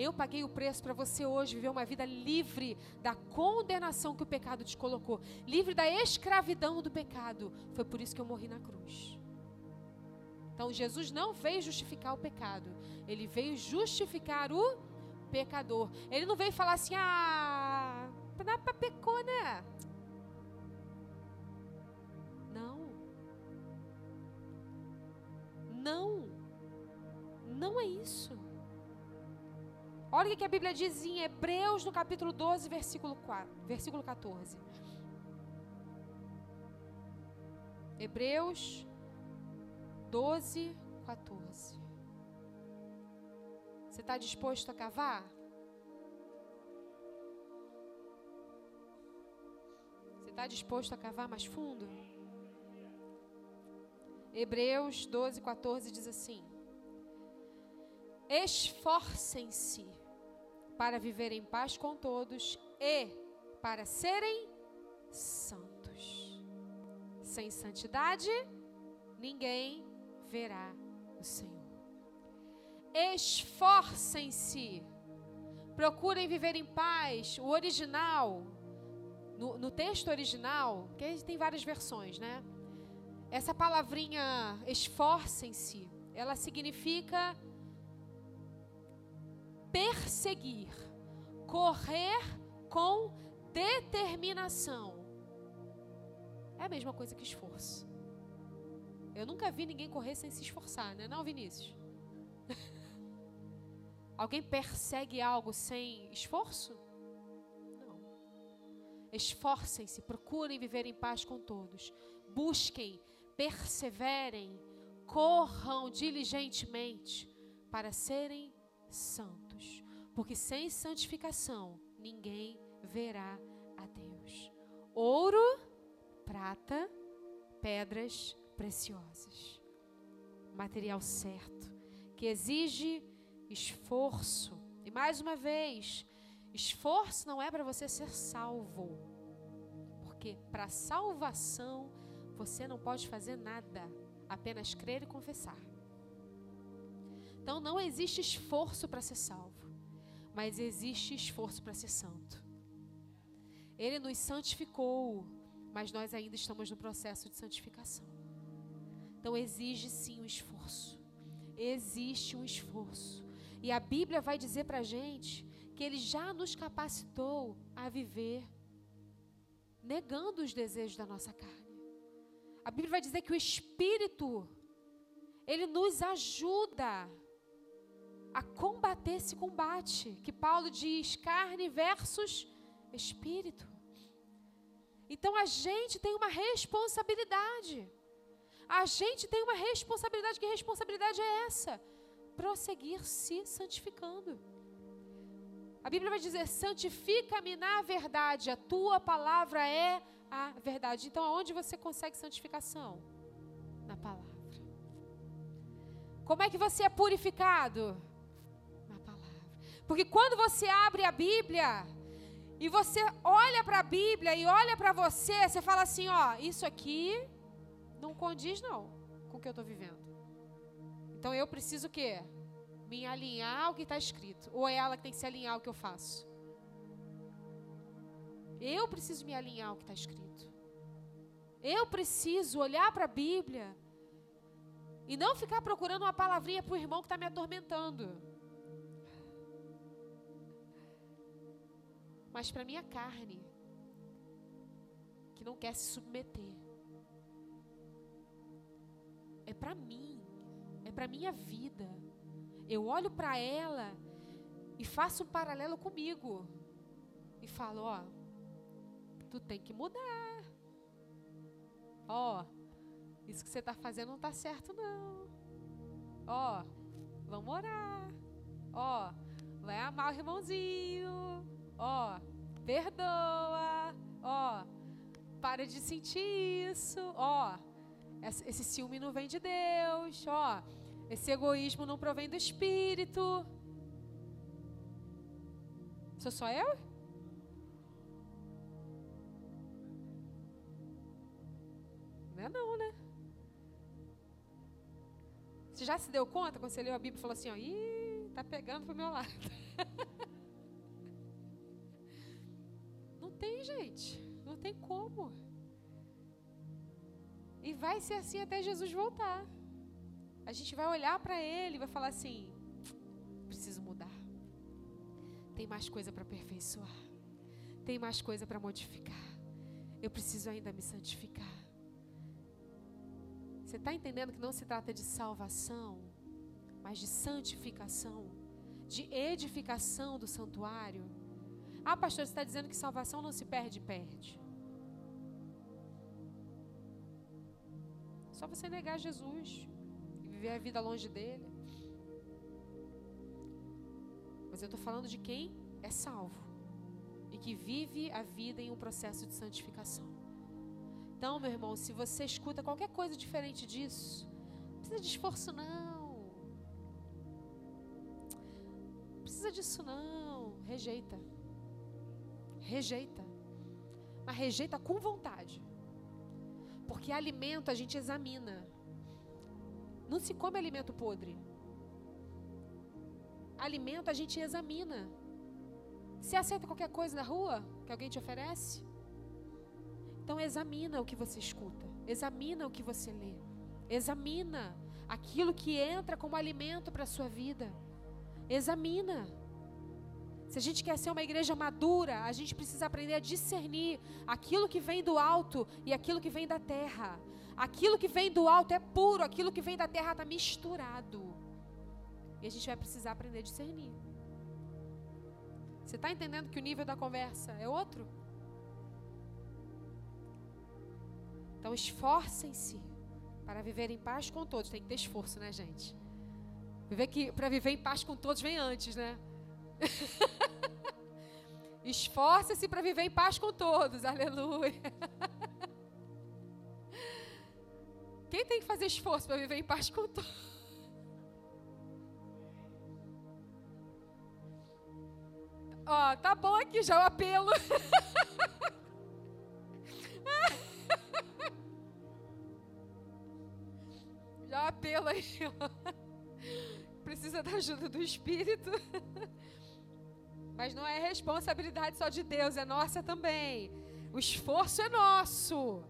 Eu paguei o preço para você hoje viver uma vida livre da condenação que o pecado te colocou, livre da escravidão do pecado. Foi por isso que eu morri na cruz. Então Jesus não veio justificar o pecado, ele veio justificar o pecador. Ele não veio falar assim: "Ah, dá para pecou, né?" Não. Não. Não é isso. Olha o que a Bíblia diz em Hebreus, no capítulo 12, versículo, 4, versículo 14. Hebreus 12, 14. Você está disposto a cavar? Está disposto a cavar mais fundo? Hebreus 12, 14 diz assim: Esforcem-se para viver em paz com todos e para serem santos. Sem santidade, ninguém verá o Senhor. Esforcem-se, procurem viver em paz. O original, no, no texto original, porque tem várias versões, né? Essa palavrinha esforcem-se, ela significa perseguir, correr com determinação. É a mesma coisa que esforço. Eu nunca vi ninguém correr sem se esforçar, né? Não, Vinícius? [laughs] Alguém persegue algo sem esforço? Esforcem-se, procurem viver em paz com todos. Busquem perseverem, corram diligentemente para serem santos, porque sem santificação ninguém verá a Deus. Ouro, prata, pedras preciosas. Material certo, que exige esforço. E mais uma vez, esforço não é para você ser salvo. Porque para salvação você não pode fazer nada, apenas crer e confessar. Então não existe esforço para ser salvo, mas existe esforço para ser santo. Ele nos santificou, mas nós ainda estamos no processo de santificação. Então exige sim um esforço. Existe um esforço. E a Bíblia vai dizer para a gente que Ele já nos capacitou a viver negando os desejos da nossa carne. A Bíblia vai dizer que o Espírito, ele nos ajuda a combater esse combate, que Paulo diz carne versus espírito. Então a gente tem uma responsabilidade. A gente tem uma responsabilidade. Que responsabilidade é essa? Prosseguir se santificando. A Bíblia vai dizer: santifica-me na verdade, a tua palavra é a verdade. Então, aonde você consegue santificação? Na palavra. Como é que você é purificado? Na palavra. Porque quando você abre a Bíblia e você olha para a Bíblia e olha para você, você fala assim: ó, isso aqui não condiz não com o que eu estou vivendo. Então eu preciso o quê? Me alinhar ao que está escrito. Ou é ela que tem que se alinhar ao que eu faço? Eu preciso me alinhar ao que está escrito. Eu preciso olhar para a Bíblia e não ficar procurando uma palavrinha para o irmão que está me atormentando. Mas para minha carne, que não quer se submeter. É para mim, é para minha vida. Eu olho para ela e faço um paralelo comigo. E falo, ó, tu tem que mudar. Ó, isso que você está fazendo não está certo, não. Ó, vamos orar. Ó, vai amar o irmãozinho. Ó, perdoa. Ó, para de sentir isso. Ó, esse ciúme não vem de Deus. Ó, esse egoísmo não provém do Espírito. Sou só eu? Não é não, né? Você já se deu conta quando você leu a Bíblia e falou assim, ó, ih, tá pegando pro meu lado. [laughs] não tem, gente. Não tem como. E vai ser assim até Jesus voltar. A gente vai olhar para ele e vai falar assim: preciso mudar. Tem mais coisa para aperfeiçoar. Tem mais coisa para modificar. Eu preciso ainda me santificar. Você está entendendo que não se trata de salvação, mas de santificação, de edificação do santuário? Ah, pastor, você está dizendo que salvação não se perde, perde. Só você negar Jesus viver a vida longe dele. Mas eu estou falando de quem é salvo e que vive a vida em um processo de santificação. Então, meu irmão, se você escuta qualquer coisa diferente disso, não precisa de esforço, não. Não precisa disso, não. Rejeita. Rejeita. Mas rejeita com vontade. Porque alimento a gente examina. Não se come alimento podre. Alimento a gente examina. Você aceita qualquer coisa na rua que alguém te oferece? Então examina o que você escuta, examina o que você lê, examina aquilo que entra como alimento para a sua vida. Examina. Se a gente quer ser uma igreja madura, a gente precisa aprender a discernir aquilo que vem do alto e aquilo que vem da terra. Aquilo que vem do alto é puro, aquilo que vem da terra está misturado. E a gente vai precisar aprender a discernir. Você está entendendo que o nível da conversa é outro? Então esforcem-se Para viver em paz com todos, tem que ter esforço, né, gente? Viver que para viver em paz com todos vem antes, né? [laughs] Esforce-se para viver em paz com todos. Aleluia. [laughs] Quem tem que fazer esforço para viver em paz com todos? Ó, tá bom aqui já o apelo. [laughs] já o apelo aí. Precisa da ajuda do Espírito. Mas não é responsabilidade só de Deus, é nossa também. O esforço é nosso.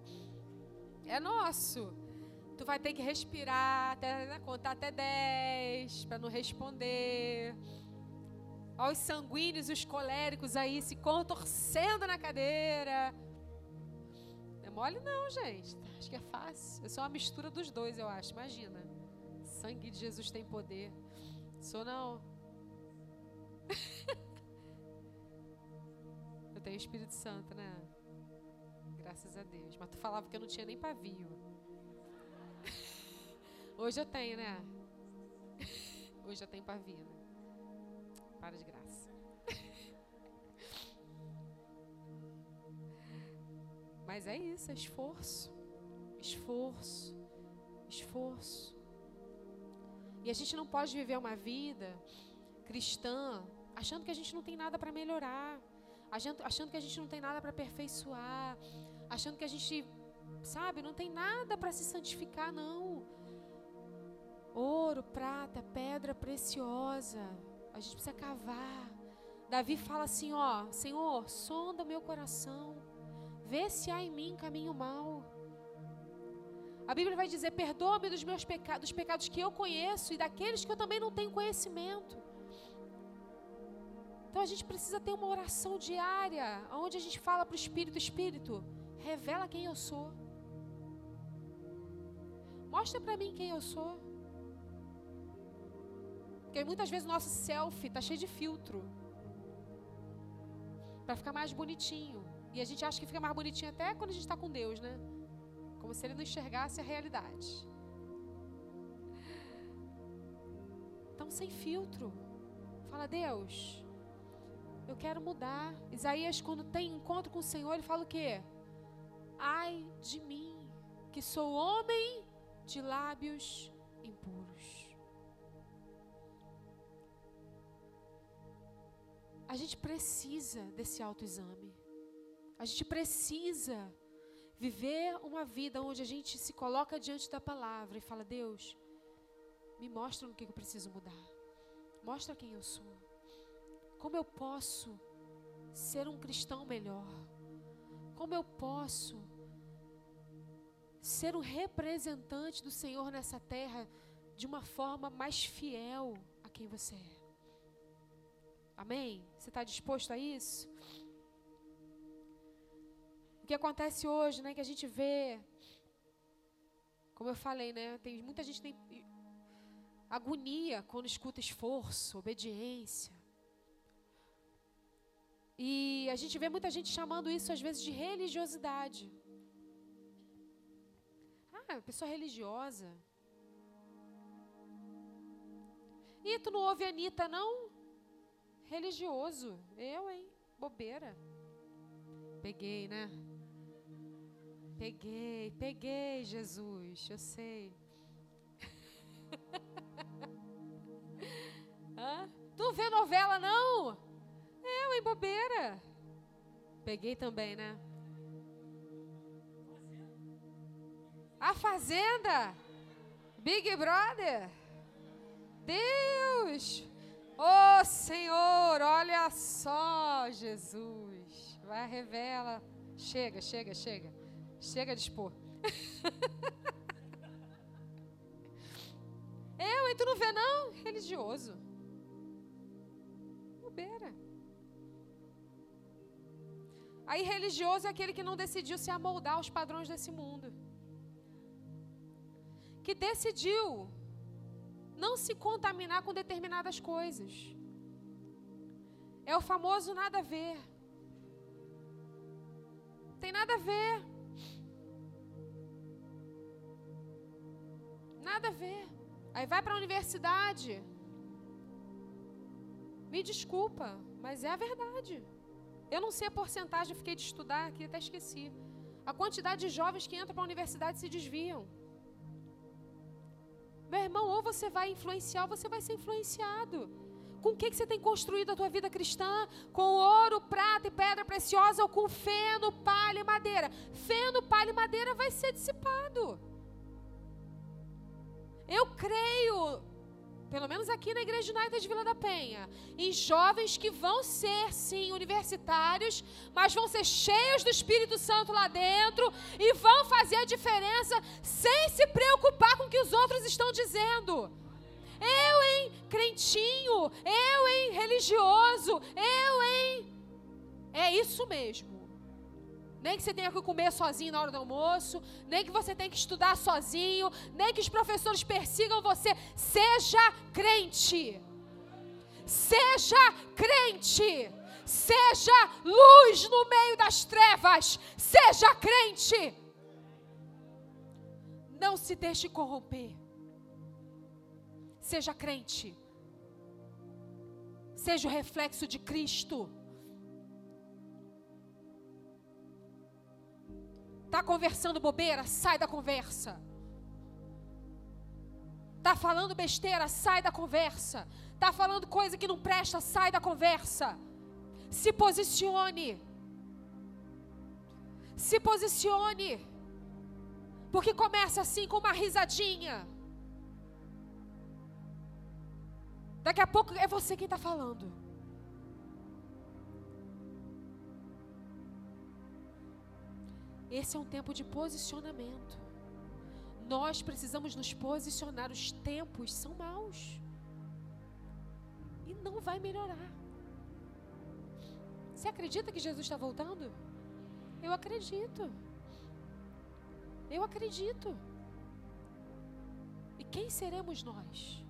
É nosso. Tu vai ter que respirar, até, né, contar até 10 para não responder. Olha os sanguíneos e os coléricos aí se contorcendo na cadeira. Não é mole não, gente. Acho que é fácil. Eu sou uma mistura dos dois, eu acho. Imagina. Sangue de Jesus tem poder. Sou não. [laughs] Eu tenho Espírito Santo, né? Graças a Deus. Mas tu falava que eu não tinha nem pavio. Hoje eu tenho, né? [laughs] Hoje eu tenho pavio, né? Para de graça. [laughs] Mas é isso, é esforço. Esforço. Esforço. E a gente não pode viver uma vida cristã achando que a gente não tem nada para melhorar achando que a gente não tem nada para aperfeiçoar, achando que a gente, sabe, não tem nada para se santificar, não. Ouro, prata, pedra preciosa, a gente precisa cavar. Davi fala assim: ó, Senhor, sonda meu coração, vê se há em mim caminho mau. A Bíblia vai dizer: perdoa-me dos meus pecados, dos pecados que eu conheço e daqueles que eu também não tenho conhecimento. Então a gente precisa ter uma oração diária, onde a gente fala para o Espírito: Espírito, revela quem eu sou. Mostra para mim quem eu sou. Porque muitas vezes o nosso selfie está cheio de filtro. Para ficar mais bonitinho. E a gente acha que fica mais bonitinho até quando a gente está com Deus, né? Como se ele não enxergasse a realidade. Então, sem filtro. Fala, Deus, eu quero mudar. Isaías, quando tem encontro com o Senhor, ele fala o quê? Ai de mim, que sou homem de lábios impuros. A gente precisa desse autoexame. A gente precisa viver uma vida onde a gente se coloca diante da palavra e fala: Deus, me mostra no que eu preciso mudar. Mostra quem eu sou. Como eu posso ser um cristão melhor? Como eu posso ser um representante do Senhor nessa terra de uma forma mais fiel a quem você é? Amém? Você está disposto a isso? O que acontece hoje, né? Que a gente vê, como eu falei, né? Tem muita gente tem agonia quando escuta esforço, obediência. E a gente vê muita gente chamando isso às vezes de religiosidade. Ah, pessoa religiosa. E tu não ouve a Anitta, não? Religioso. Eu, hein? Bobeira. Peguei, né? Peguei, peguei, Jesus, eu sei. [laughs] Hã? Tu vê novela, não? Eu, em bobeira. Peguei também, né? A Fazenda. Big Brother. Deus. Oh, Senhor, olha só, Jesus. Vai, revela. Chega, chega, chega. Chega de expor. [laughs] Eu, e tu não vê, não? Religioso. Bobeira. Aí religioso é aquele que não decidiu se amoldar aos padrões desse mundo. Que decidiu não se contaminar com determinadas coisas. É o famoso nada a ver. Tem nada a ver. nada a ver. Aí vai para a universidade. Me desculpa, mas é a verdade. Eu não sei a porcentagem, fiquei de estudar aqui, até esqueci. A quantidade de jovens que entram para a universidade se desviam. Meu irmão, ou você vai influenciar, ou você vai ser influenciado. Com o que, que você tem construído a tua vida cristã? Com ouro, prata e pedra preciosa ou com feno, palha e madeira? Feno, palha e madeira vai ser dissipado. Eu creio, pelo menos aqui na Igreja United de Vila da Penha, em jovens que vão ser, sim, universitários, mas vão ser cheios do Espírito Santo lá dentro e vão fazer a diferença sem se preocupar com o que os outros estão dizendo. Eu, hein, crentinho. Eu, hein, religioso. Eu, hein. É isso mesmo. Nem que você tenha que comer sozinho na hora do almoço, nem que você tenha que estudar sozinho, nem que os professores persigam você. Seja crente. Seja crente. Seja luz no meio das trevas. Seja crente. Não se deixe corromper. Seja crente. Seja o reflexo de Cristo. Tá conversando bobeira? Sai da conversa. Tá falando besteira? Sai da conversa. Tá falando coisa que não presta? Sai da conversa. Se posicione. Se posicione. Porque começa assim com uma risadinha. Daqui a pouco é você quem está falando. Esse é um tempo de posicionamento. Nós precisamos nos posicionar. Os tempos são maus. E não vai melhorar. Você acredita que Jesus está voltando? Eu acredito. Eu acredito. E quem seremos nós?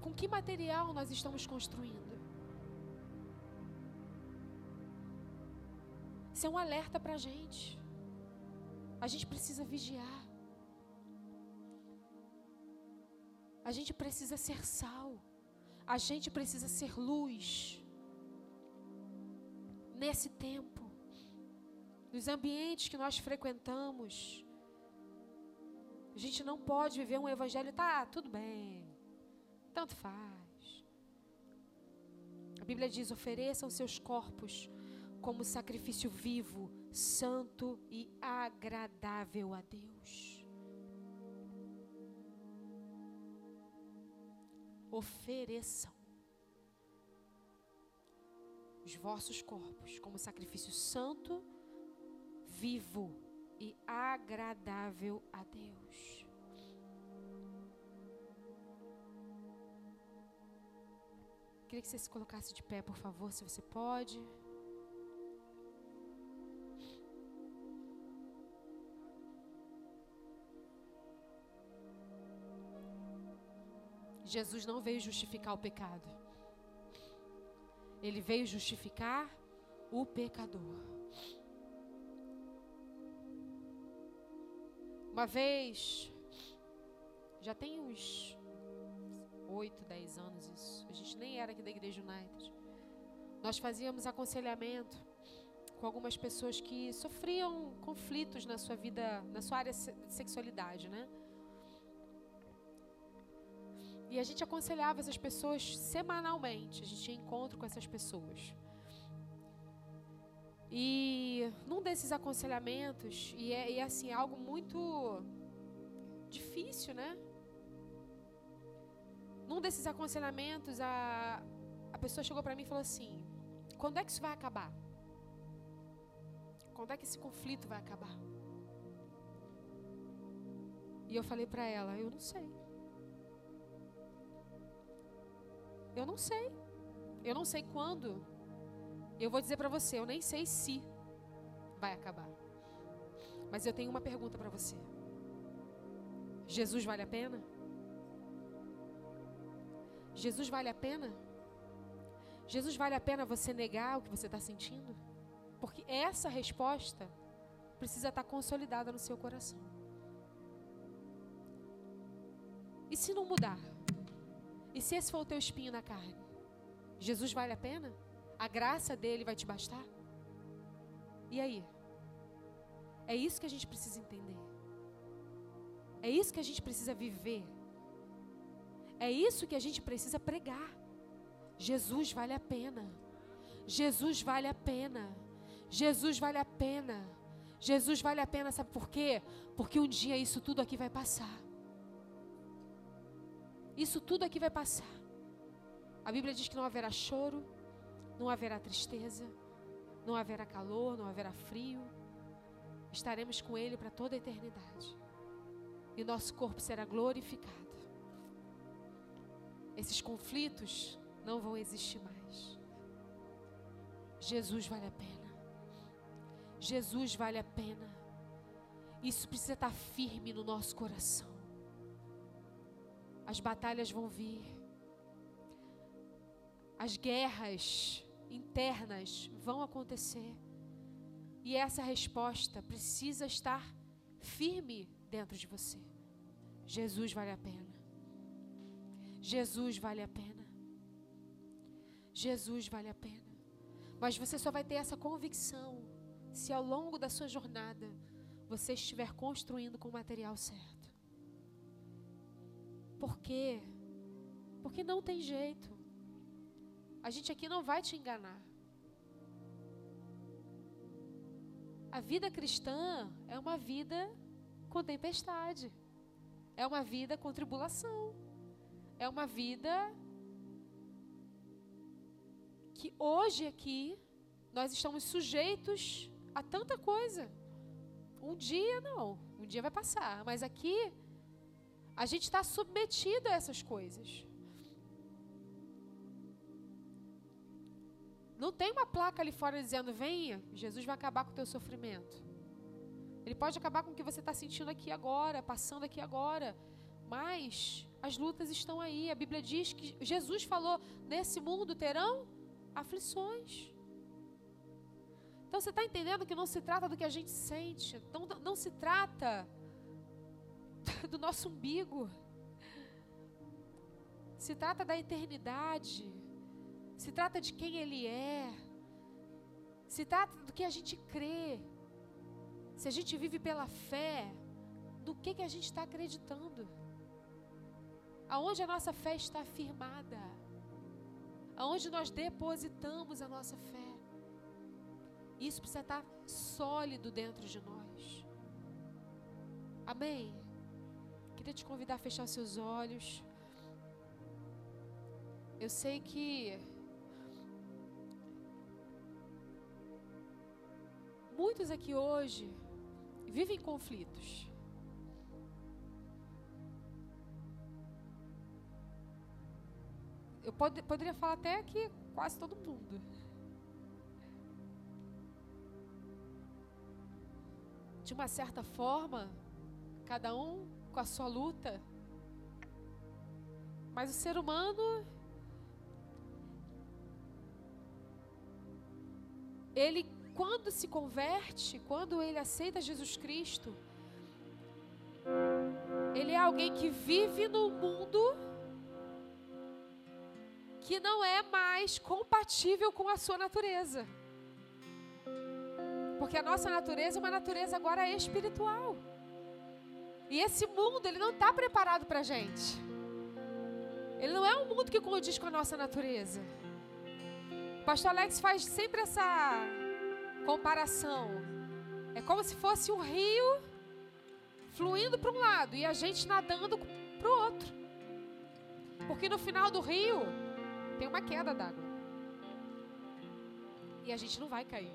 Com que material nós estamos construindo? Isso é um alerta para a gente. A gente precisa vigiar. A gente precisa ser sal. A gente precisa ser luz. Nesse tempo, nos ambientes que nós frequentamos, a gente não pode viver um evangelho, tá, tudo bem. Tanto faz. A Bíblia diz: ofereçam seus corpos como sacrifício vivo, santo e agradável a Deus. Ofereçam os vossos corpos como sacrifício santo, vivo e agradável a Deus. Queria que você se colocasse de pé, por favor, se você pode. Jesus não veio justificar o pecado. Ele veio justificar o pecador. Uma vez, já tem uns 8, 10 anos isso. A gente nem era aqui da Igreja United. Nós fazíamos aconselhamento com algumas pessoas que sofriam conflitos na sua vida, na sua área de sexualidade, né? E a gente aconselhava essas pessoas semanalmente. A gente tinha encontro com essas pessoas. E num desses aconselhamentos, e é, e é assim, algo muito difícil, né? Num desses aconselhamentos, a, a pessoa chegou para mim e falou assim: quando é que isso vai acabar? Quando é que esse conflito vai acabar? E eu falei para ela: eu não sei. Eu não sei. Eu não sei quando. Eu vou dizer para você: eu nem sei se vai acabar. Mas eu tenho uma pergunta para você: Jesus vale a pena? Jesus vale a pena? Jesus vale a pena você negar o que você está sentindo? Porque essa resposta precisa estar tá consolidada no seu coração. E se não mudar? E se esse for o teu espinho na carne? Jesus vale a pena? A graça dele vai te bastar? E aí? É isso que a gente precisa entender. É isso que a gente precisa viver. É isso que a gente precisa pregar. Jesus vale a pena. Jesus vale a pena. Jesus vale a pena. Jesus vale a pena, sabe por quê? Porque um dia isso tudo aqui vai passar. Isso tudo aqui vai passar. A Bíblia diz que não haverá choro, não haverá tristeza, não haverá calor, não haverá frio. Estaremos com Ele para toda a eternidade. E o nosso corpo será glorificado. Esses conflitos não vão existir mais. Jesus vale a pena. Jesus vale a pena. Isso precisa estar firme no nosso coração. As batalhas vão vir. As guerras internas vão acontecer. E essa resposta precisa estar firme dentro de você. Jesus vale a pena. Jesus vale a pena. Jesus vale a pena. Mas você só vai ter essa convicção se ao longo da sua jornada você estiver construindo com o material certo. Por quê? Porque não tem jeito. A gente aqui não vai te enganar. A vida cristã é uma vida com tempestade. É uma vida com tribulação. É uma vida que hoje aqui nós estamos sujeitos a tanta coisa. Um dia não, um dia vai passar, mas aqui a gente está submetido a essas coisas. Não tem uma placa ali fora dizendo: venha, Jesus vai acabar com o teu sofrimento. Ele pode acabar com o que você está sentindo aqui agora, passando aqui agora. Mas as lutas estão aí. A Bíblia diz que Jesus falou: nesse mundo terão aflições. Então você está entendendo que não se trata do que a gente sente, não, não se trata [laughs] do nosso umbigo, se trata da eternidade, se trata de quem Ele é, se trata do que a gente crê, se a gente vive pela fé, do que, que a gente está acreditando, aonde a nossa fé está firmada, aonde nós depositamos a nossa fé. Isso precisa estar sólido dentro de nós. Amém? Queria te convidar a fechar seus olhos. Eu sei que muitos aqui hoje vivem conflitos. Eu pod poderia falar até que quase todo mundo. de uma certa forma, cada um com a sua luta. Mas o ser humano, ele, quando se converte, quando ele aceita Jesus Cristo, ele é alguém que vive no mundo que não é mais compatível com a sua natureza. Porque a nossa natureza é uma natureza agora espiritual. E esse mundo, ele não está preparado para a gente. Ele não é um mundo que condiz com a nossa natureza. O pastor Alex faz sempre essa comparação. É como se fosse um rio fluindo para um lado e a gente nadando para o outro. Porque no final do rio tem uma queda d'água. E a gente não vai cair.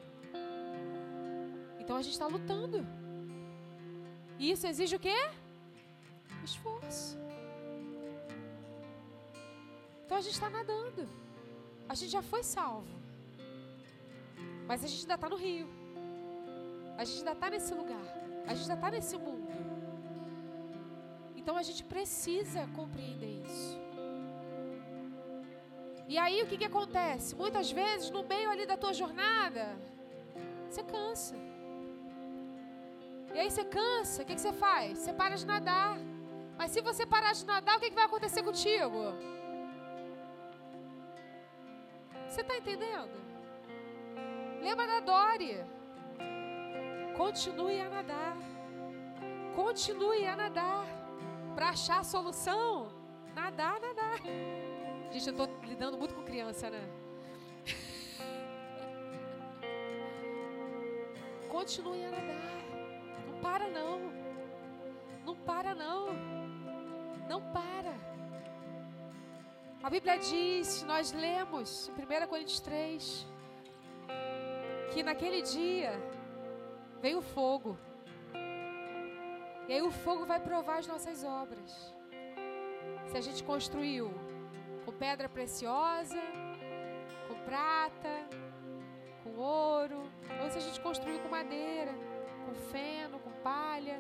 Então a gente está lutando. E isso exige o quê? Esforço. Então a gente está nadando. A gente já foi salvo. Mas a gente ainda está no rio. A gente ainda está nesse lugar. A gente ainda está nesse mundo. Então a gente precisa compreender isso. E aí o que, que acontece? Muitas vezes, no meio ali da tua jornada, você cansa. E aí você cansa, o que, que você faz? Você para de nadar. Mas se você parar de nadar, o que, que vai acontecer contigo? Você está entendendo? Lembra da Dori. Continue a nadar. Continue a nadar. Para achar a solução, nadar, nadar. Gente, eu estou lidando muito com criança, né? [laughs] Continue a nadar. Para não. Não para não. Não para. A Bíblia diz, nós lemos em 1 Coríntios 3, que naquele dia veio o fogo. E aí o fogo vai provar as nossas obras. Se a gente construiu com pedra preciosa, com prata, com ouro, ou se a gente construiu com madeira, com feno, palha.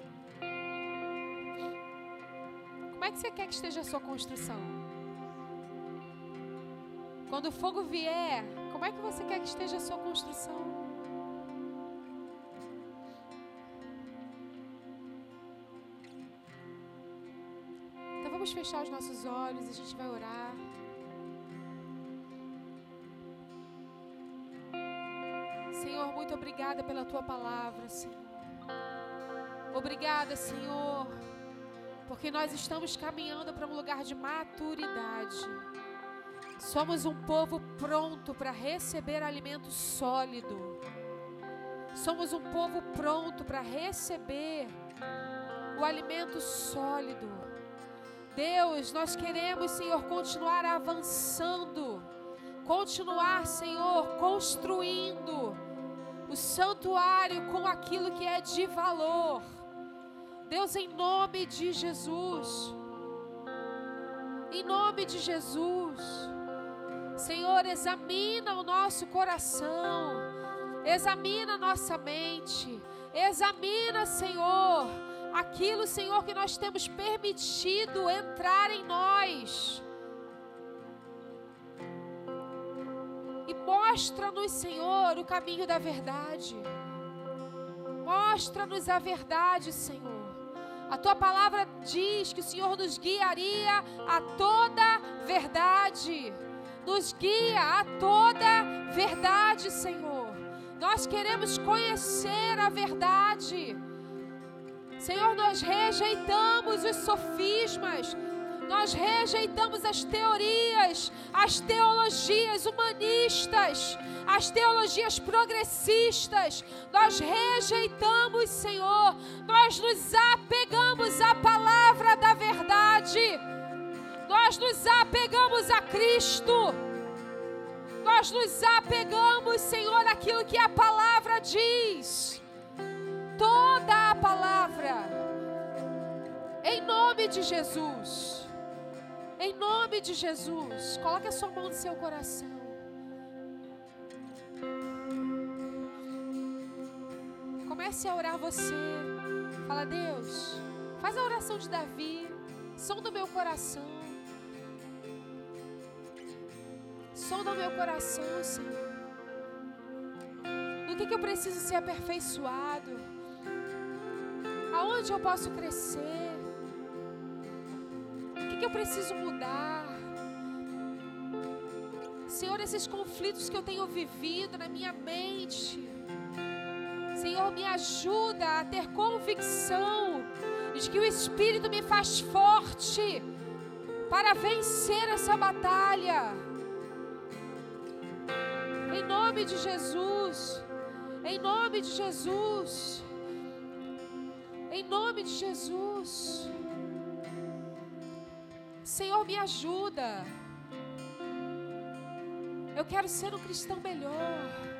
Como é que você quer que esteja a sua construção? Quando o fogo vier, como é que você quer que esteja a sua construção? Então vamos fechar os nossos olhos, a gente vai orar. Senhor, muito obrigada pela tua palavra, Senhor. Obrigada, Senhor, porque nós estamos caminhando para um lugar de maturidade. Somos um povo pronto para receber alimento sólido. Somos um povo pronto para receber o alimento sólido. Deus, nós queremos, Senhor, continuar avançando, continuar, Senhor, construindo o santuário com aquilo que é de valor. Deus, em nome de Jesus, em nome de Jesus, Senhor, examina o nosso coração, examina a nossa mente, examina, Senhor, aquilo, Senhor, que nós temos permitido entrar em nós. Mostra-nos, Senhor, o caminho da verdade. Mostra-nos a verdade, Senhor. A tua palavra diz que o Senhor nos guiaria a toda verdade. Nos guia a toda verdade, Senhor. Nós queremos conhecer a verdade. Senhor, nós rejeitamos os sofismas, nós rejeitamos as teorias, as teologias humanistas, as teologias progressistas. Nós rejeitamos, Senhor. Nós nos apegamos à palavra da verdade. Nós nos apegamos a Cristo. Nós nos apegamos, Senhor, àquilo que a palavra diz. Toda a palavra. Em nome de Jesus. Em nome de Jesus, coloque a sua mão no seu coração. Comece a orar você. Fala, Deus, faz a oração de Davi. Som do meu coração. Som do meu coração, Senhor. No que, que eu preciso ser aperfeiçoado? Aonde eu posso crescer? Eu preciso mudar? Senhor, esses conflitos que eu tenho vivido na minha mente, Senhor, me ajuda a ter convicção de que o Espírito me faz forte para vencer essa batalha. Em nome de Jesus, em nome de Jesus, em nome de Jesus. Senhor, me ajuda. Eu quero ser um cristão melhor.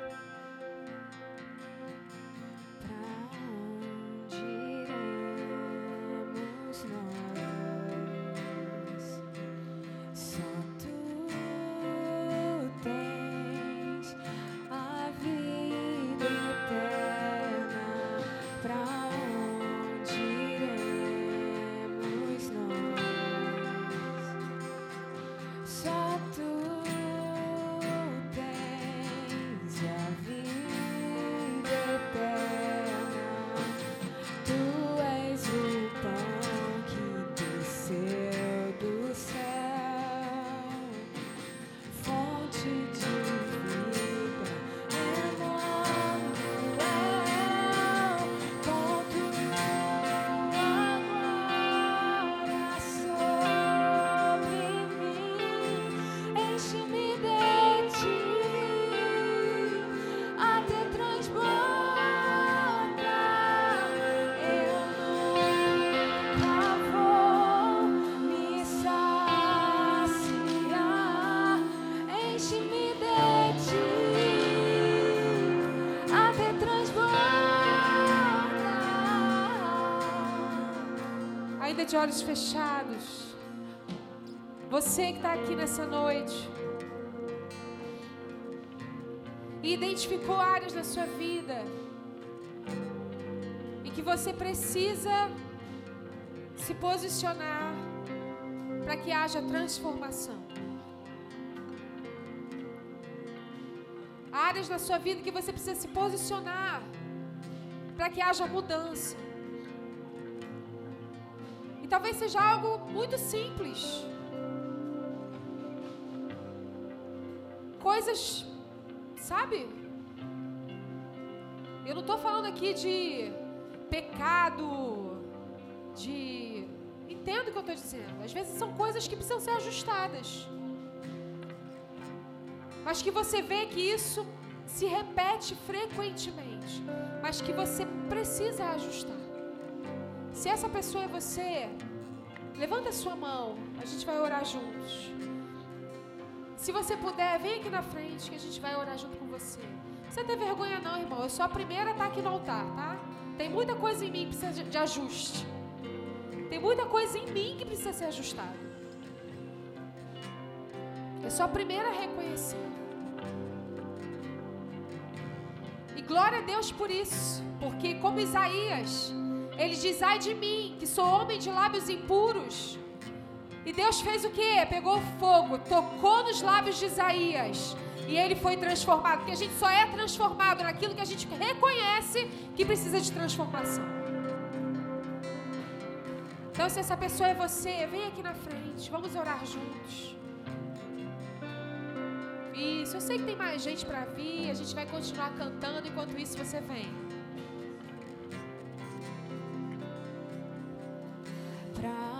De olhos fechados, você que está aqui nessa noite e identificou áreas da sua vida e que você precisa se posicionar para que haja transformação. Áreas na sua vida que você precisa se posicionar para que haja mudança. Talvez seja algo muito simples. Coisas, sabe? Eu não estou falando aqui de pecado, de. Entendo o que eu estou dizendo. Às vezes são coisas que precisam ser ajustadas. Mas que você vê que isso se repete frequentemente. Mas que você precisa ajustar. Se essa pessoa é você, levanta a sua mão. A gente vai orar juntos. Se você puder, vem aqui na frente que a gente vai orar junto com você. Não precisa ter vergonha não, irmão. Eu sou a primeira a estar aqui no altar, tá? Tem muita coisa em mim que precisa de ajuste. Tem muita coisa em mim que precisa ser ajustada. Eu sou a primeira a reconhecer. E glória a Deus por isso. Porque como Isaías, ele diz, ai de mim, que sou homem de lábios impuros. E Deus fez o que? Pegou fogo, tocou nos lábios de Isaías e ele foi transformado. Porque a gente só é transformado naquilo que a gente reconhece que precisa de transformação. Então, se essa pessoa é você, vem aqui na frente. Vamos orar juntos. Isso, eu sei que tem mais gente para vir. A gente vai continuar cantando. Enquanto isso, você vem. encontrar.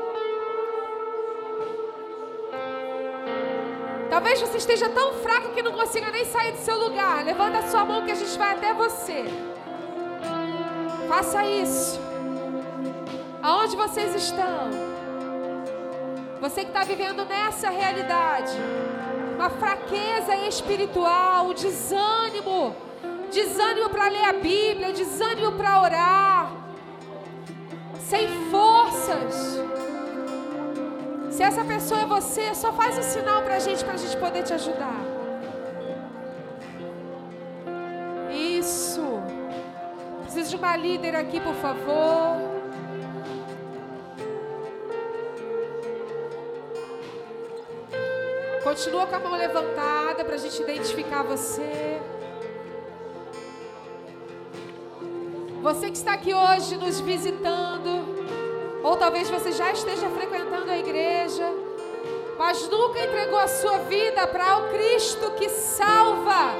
Talvez você esteja tão fraco que não consiga nem sair do seu lugar. Levanta a sua mão que a gente vai até você. Faça isso. Aonde vocês estão? Você que está vivendo nessa realidade, uma fraqueza espiritual, um desânimo, desânimo para ler a Bíblia, desânimo para orar, sem forças. Se essa pessoa é você, só faz um sinal para a gente, para a gente poder te ajudar. Isso. Preciso de uma líder aqui, por favor. Continua com a mão levantada para a gente identificar você. Você que está aqui hoje nos visitando, ou talvez você já esteja frequentando a igreja, mas nunca entregou a sua vida para o Cristo que salva,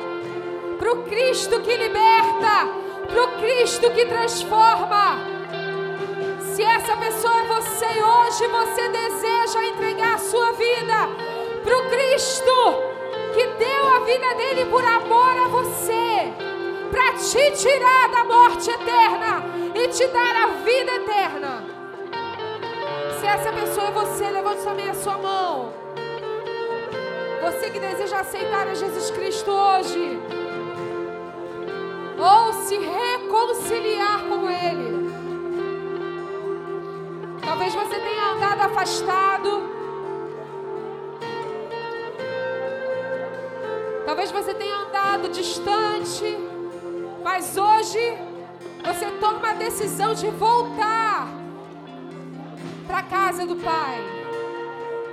para o Cristo que liberta, para o Cristo que transforma. Se essa pessoa é você hoje você deseja entregar a sua vida para o Cristo que deu a vida dele por amor a você, para te tirar da morte eterna e te dar a vida eterna. Se essa pessoa é você, levante também a sua mão. Você que deseja aceitar a Jesus Cristo hoje, ou se reconciliar com Ele. Talvez você tenha andado afastado. Talvez você tenha andado distante. Mas hoje você toma a decisão de voltar a casa do Pai.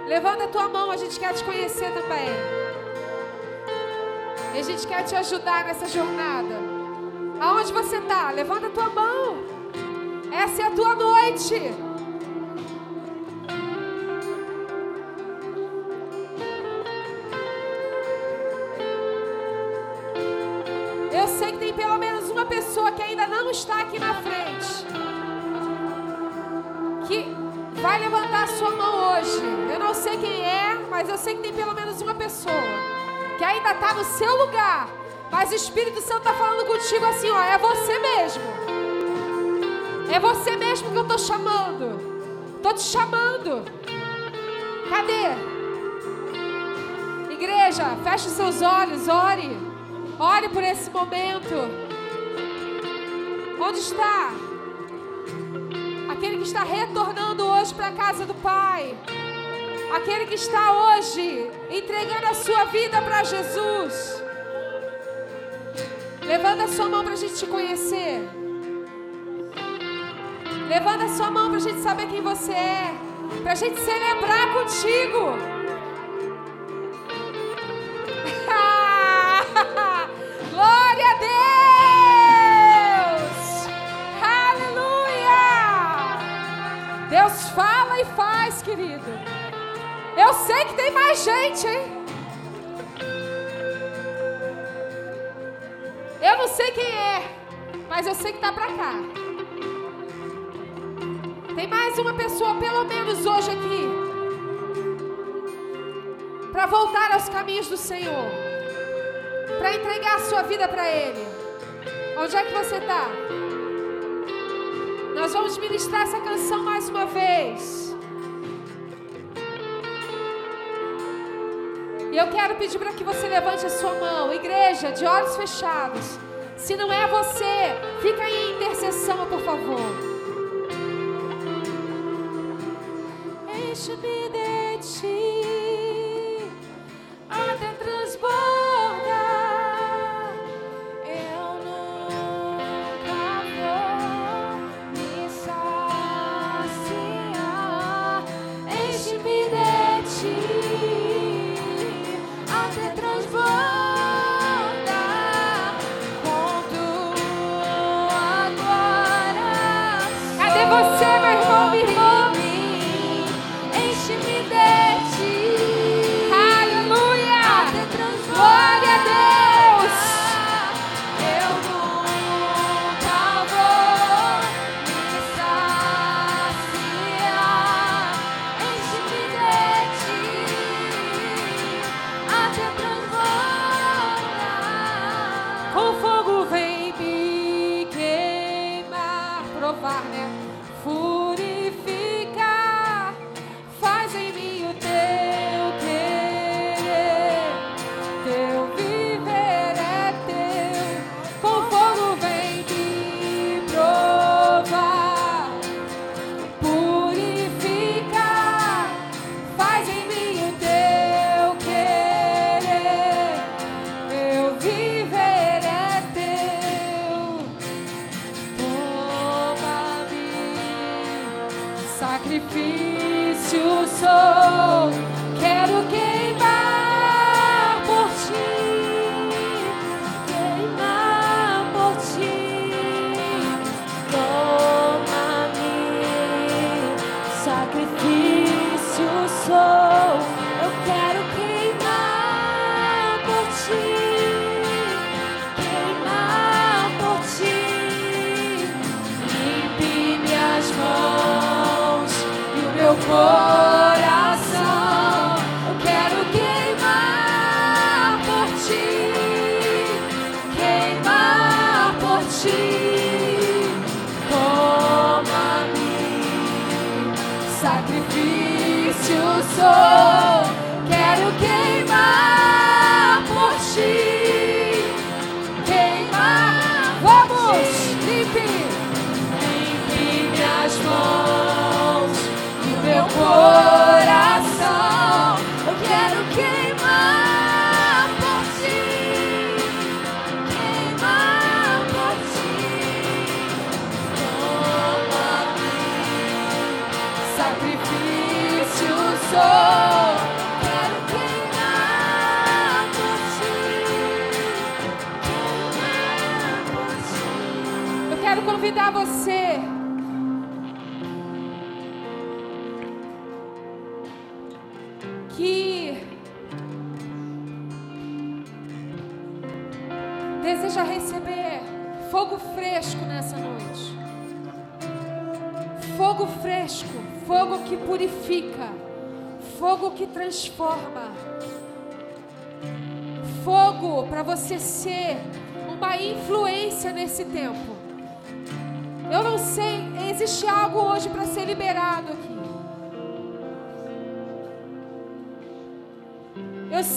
Levanta a tua mão, a gente quer te conhecer também. E a gente quer te ajudar nessa jornada. Aonde você está? Levanta a tua mão. Essa é a tua noite. Eu sei que tem pelo menos uma pessoa que ainda não está aqui na frente. Sua mão hoje. Eu não sei quem é, mas eu sei que tem pelo menos uma pessoa que ainda está no seu lugar. Mas o Espírito Santo está falando contigo assim, ó, é você mesmo. É você mesmo que eu estou chamando. Estou te chamando. Cadê? Igreja, feche seus olhos, ore. Ore por esse momento. Onde está? aquele que está retornando hoje para a casa do Pai, aquele que está hoje entregando a sua vida para Jesus. Levanta a sua mão para a gente te conhecer. Levanta a sua mão para a gente saber quem você é, para a gente celebrar contigo. Querido. Eu sei que tem mais gente, hein? Eu não sei quem é, mas eu sei que tá para cá. Tem mais uma pessoa, pelo menos hoje aqui, para voltar aos caminhos do Senhor, para entregar a sua vida para Ele. Onde é que você está? Nós vamos ministrar essa canção mais uma vez. Eu quero pedir para que você levante a sua mão, igreja, de olhos fechados. Se não é você, fica aí em intercessão, por favor. Enche-me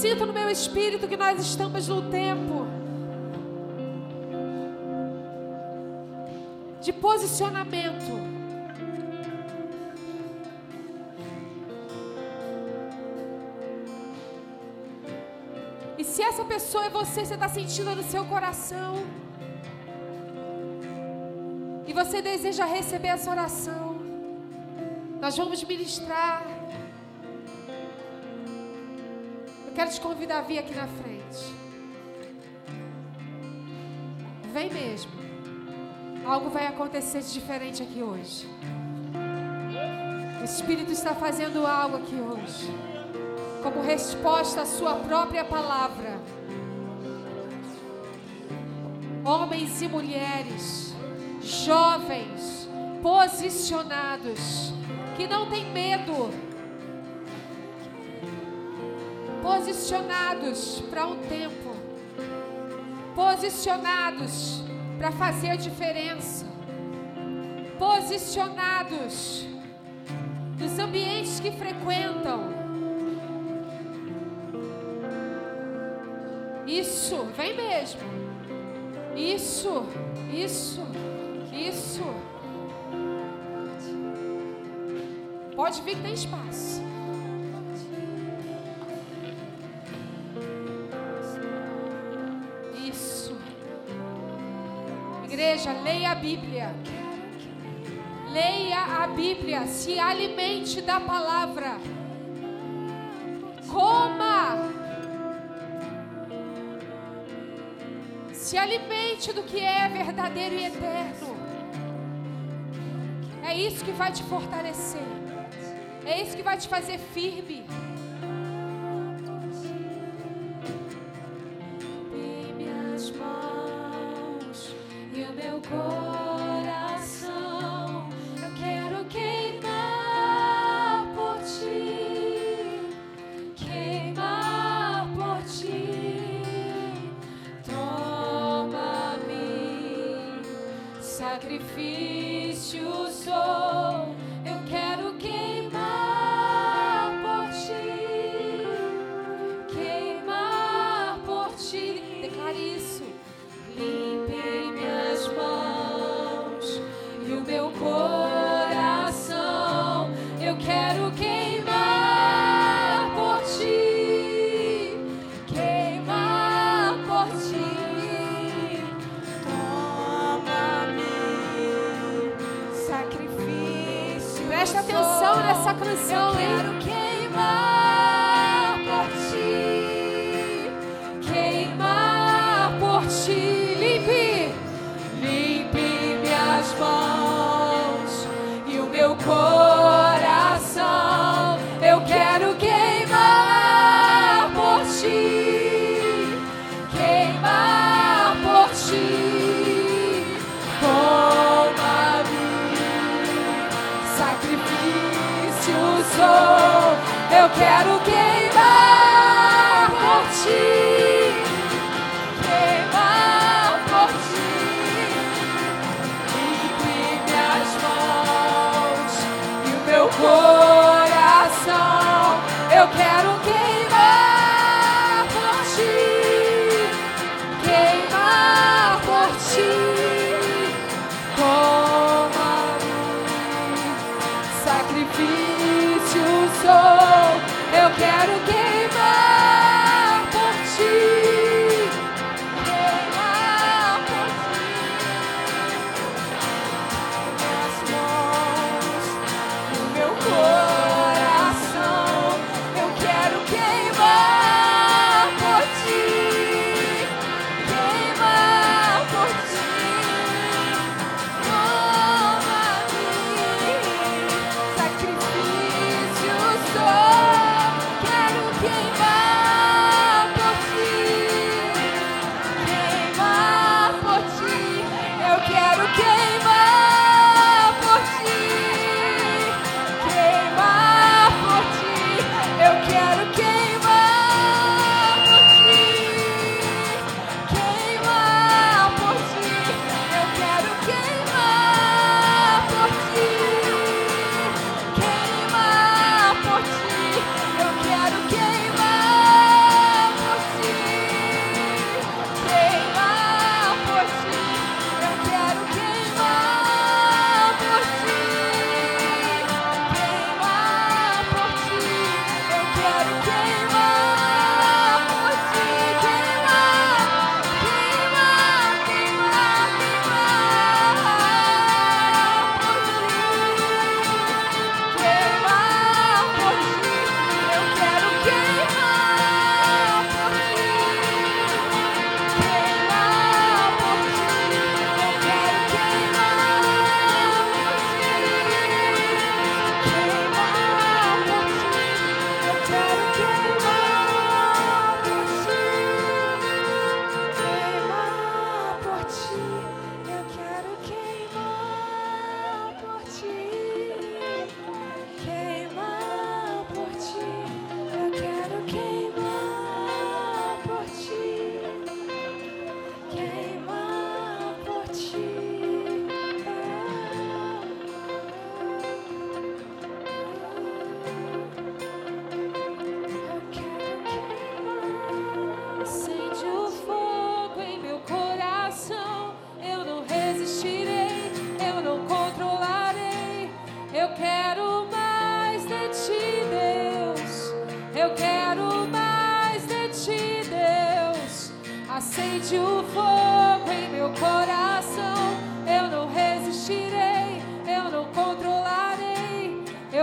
sinto no meu espírito que nós estamos num tempo de posicionamento. E se essa pessoa é você, você está sentindo no seu coração. E você deseja receber essa oração. Nós vamos ministrar. Quero te convidar a vir aqui na frente. Vem mesmo. Algo vai acontecer de diferente aqui hoje. O Espírito está fazendo algo aqui hoje. Como resposta à sua própria palavra. Homens e mulheres, jovens, posicionados, que não têm medo. Posicionados para um tempo. Posicionados para fazer diferença. Posicionados nos ambientes que frequentam. Isso, vem mesmo. Isso, isso, isso. Pode vir que tem espaço. Igreja, leia a Bíblia. Leia a Bíblia, se alimente da palavra. Coma. Se alimente do que é verdadeiro e eterno. É isso que vai te fortalecer. É isso que vai te fazer firme. Quero queimar por ti. Queimar por ti. Limpe minhas mãos e o meu coração. Eu quero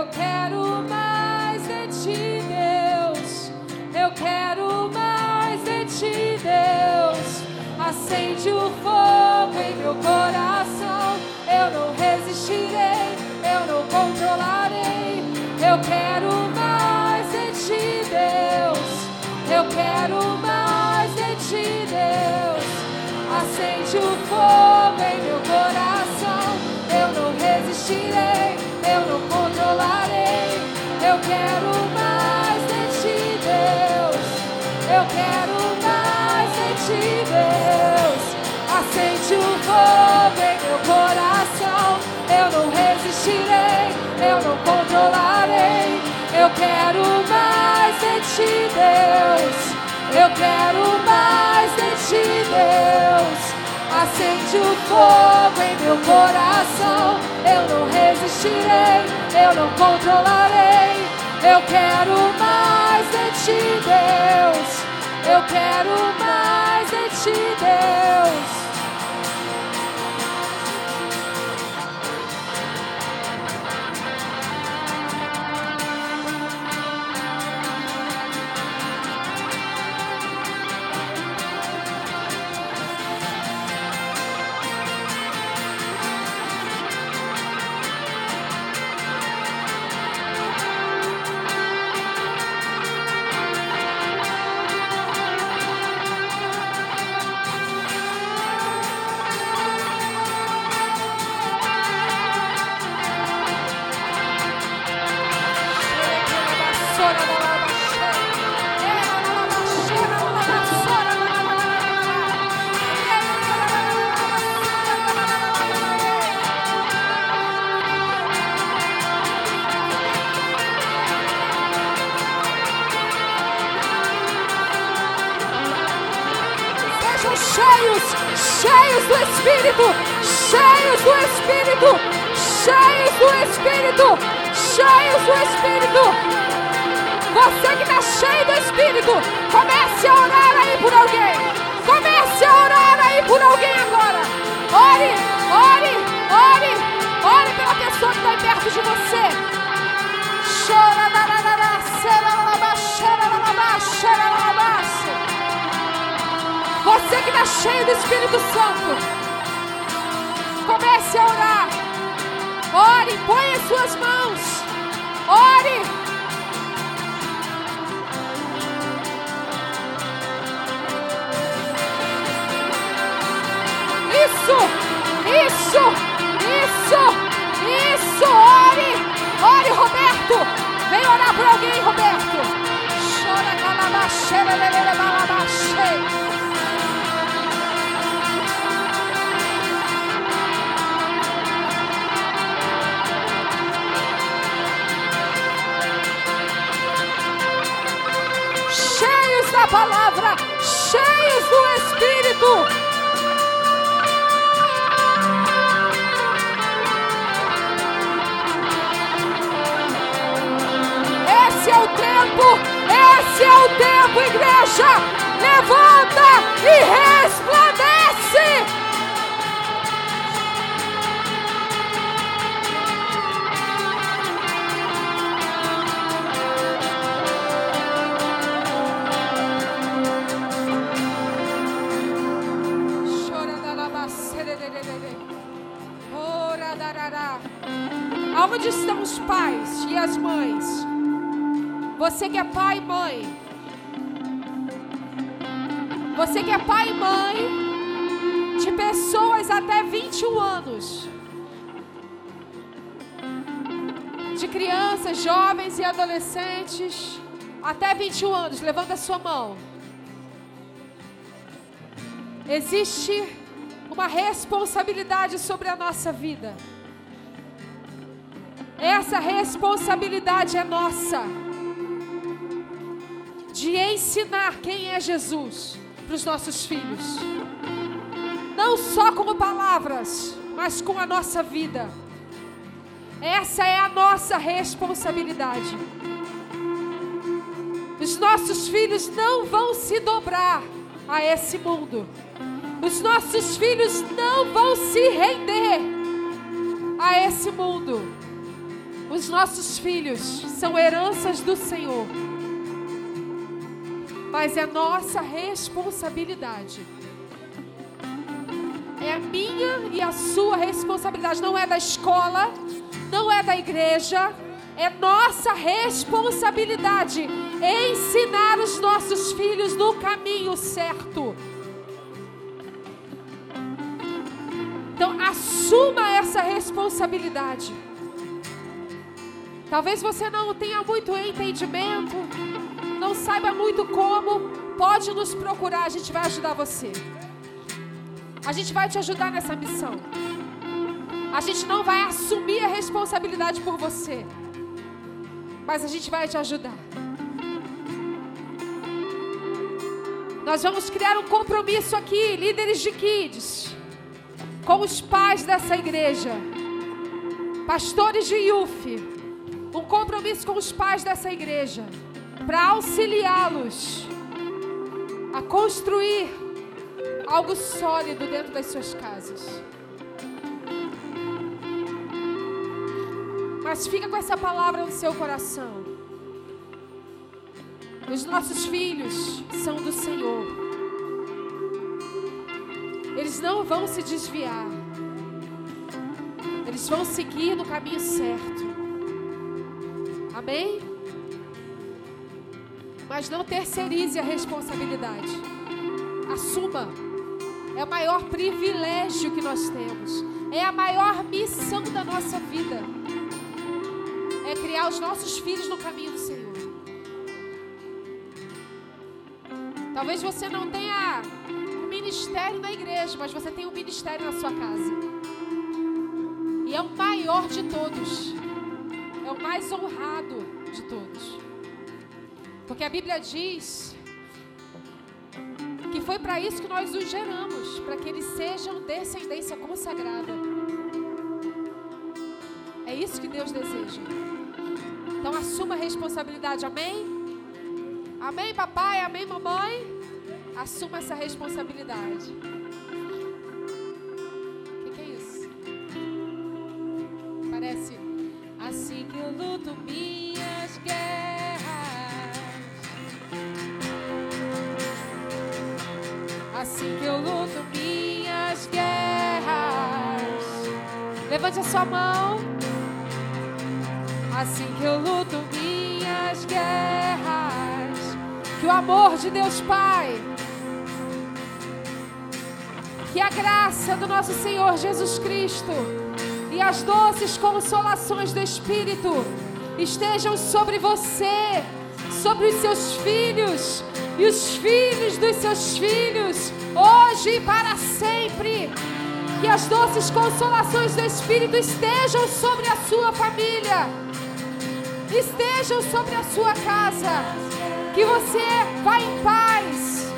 quero mais de ti, Deus. Eu quero mais de ti, Deus. Acende o fogo em meu coração. Eu não resistirei, eu não controlarei. Eu quero mais de ti, Deus. Eu quero mais de ti, Deus. Acende o fogo em meu coração. Eu não resistirei, quero mais de ti, Deus. Eu quero mais de ti, Deus. Acende o fogo em meu coração. Eu não resistirei, eu não controlarei. Eu quero mais de ti, Deus. Eu quero mais de ti, Deus. Acende o fogo em meu coração. Eu não resistirei, eu não controlarei. Eu quero mais de ti, Deus. Eu quero mais de ti, Deus. De você. Chora, dararara, serarabá, xerarabá, xerarabá. Você que está cheio do Espírito Santo, comece a orar. Ore, põe as suas mãos. Ore. Isso, isso, isso, isso. Esse é o tempo, igreja. Levanta e resplandece. Onde estão os pais e as mães? Você que é pai e mãe. Você que é pai e mãe de pessoas até 21 anos. De crianças, jovens e adolescentes até 21 anos. Levanta a sua mão. Existe uma responsabilidade sobre a nossa vida. Essa responsabilidade é nossa de ensinar quem é Jesus para os nossos filhos, não só com palavras, mas com a nossa vida. Essa é a nossa responsabilidade. Os nossos filhos não vão se dobrar a esse mundo. Os nossos filhos não vão se render a esse mundo. Os nossos filhos são heranças do Senhor. Mas é nossa responsabilidade. É a minha e a sua responsabilidade. Não é da escola, não é da igreja. É nossa responsabilidade ensinar os nossos filhos no caminho certo. Então, assuma essa responsabilidade. Talvez você não tenha muito entendimento, não saiba muito como, pode nos procurar, a gente vai ajudar você. A gente vai te ajudar nessa missão. A gente não vai assumir a responsabilidade por você, mas a gente vai te ajudar. Nós vamos criar um compromisso aqui, líderes de kids, com os pais dessa igreja, pastores de youth um compromisso com os pais dessa igreja para auxiliá-los a construir algo sólido dentro das suas casas. Mas fica com essa palavra no seu coração. Os nossos filhos são do Senhor. Eles não vão se desviar. Eles vão seguir no caminho certo. Amém? Mas não terceirize a responsabilidade. Assuma. É o maior privilégio que nós temos. É a maior missão da nossa vida. É criar os nossos filhos no caminho do Senhor. Talvez você não tenha um ministério na igreja, mas você tem um ministério na sua casa. E é o maior de todos é o mais honrado de todos. Porque a Bíblia diz que foi para isso que nós os geramos, para que eles sejam descendência consagrada. É isso que Deus deseja. Então assuma a responsabilidade, amém? Amém, papai, amém, mamãe? Assuma essa responsabilidade. Sua mão assim que eu luto minhas guerras. Que o amor de Deus Pai, que a graça do nosso Senhor Jesus Cristo e as doces consolações do Espírito estejam sobre você, sobre os seus filhos e os filhos dos seus filhos, hoje e para sempre. Que as doces consolações do Espírito estejam sobre a sua família estejam sobre a sua casa. Que você vá em paz.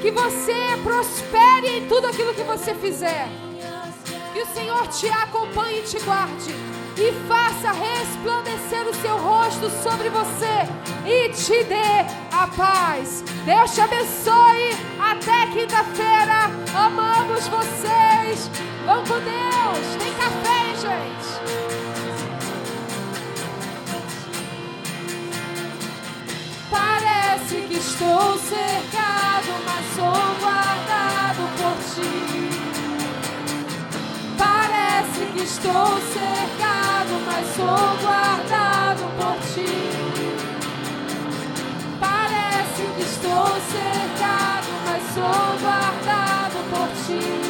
Que você prospere em tudo aquilo que você fizer. Que o Senhor te acompanhe e te guarde. E faça resplandecer o seu rosto sobre você. E te dê a paz. Deus te abençoe. Até quinta-feira. Amamos vocês. Vão com Deus. Tem café, gente. Parece que estou cercado, mas sou guardado por ti. Parece que estou cercado, mas sou guardado por ti. Parece que estou cercado, mas sou guardado por ti.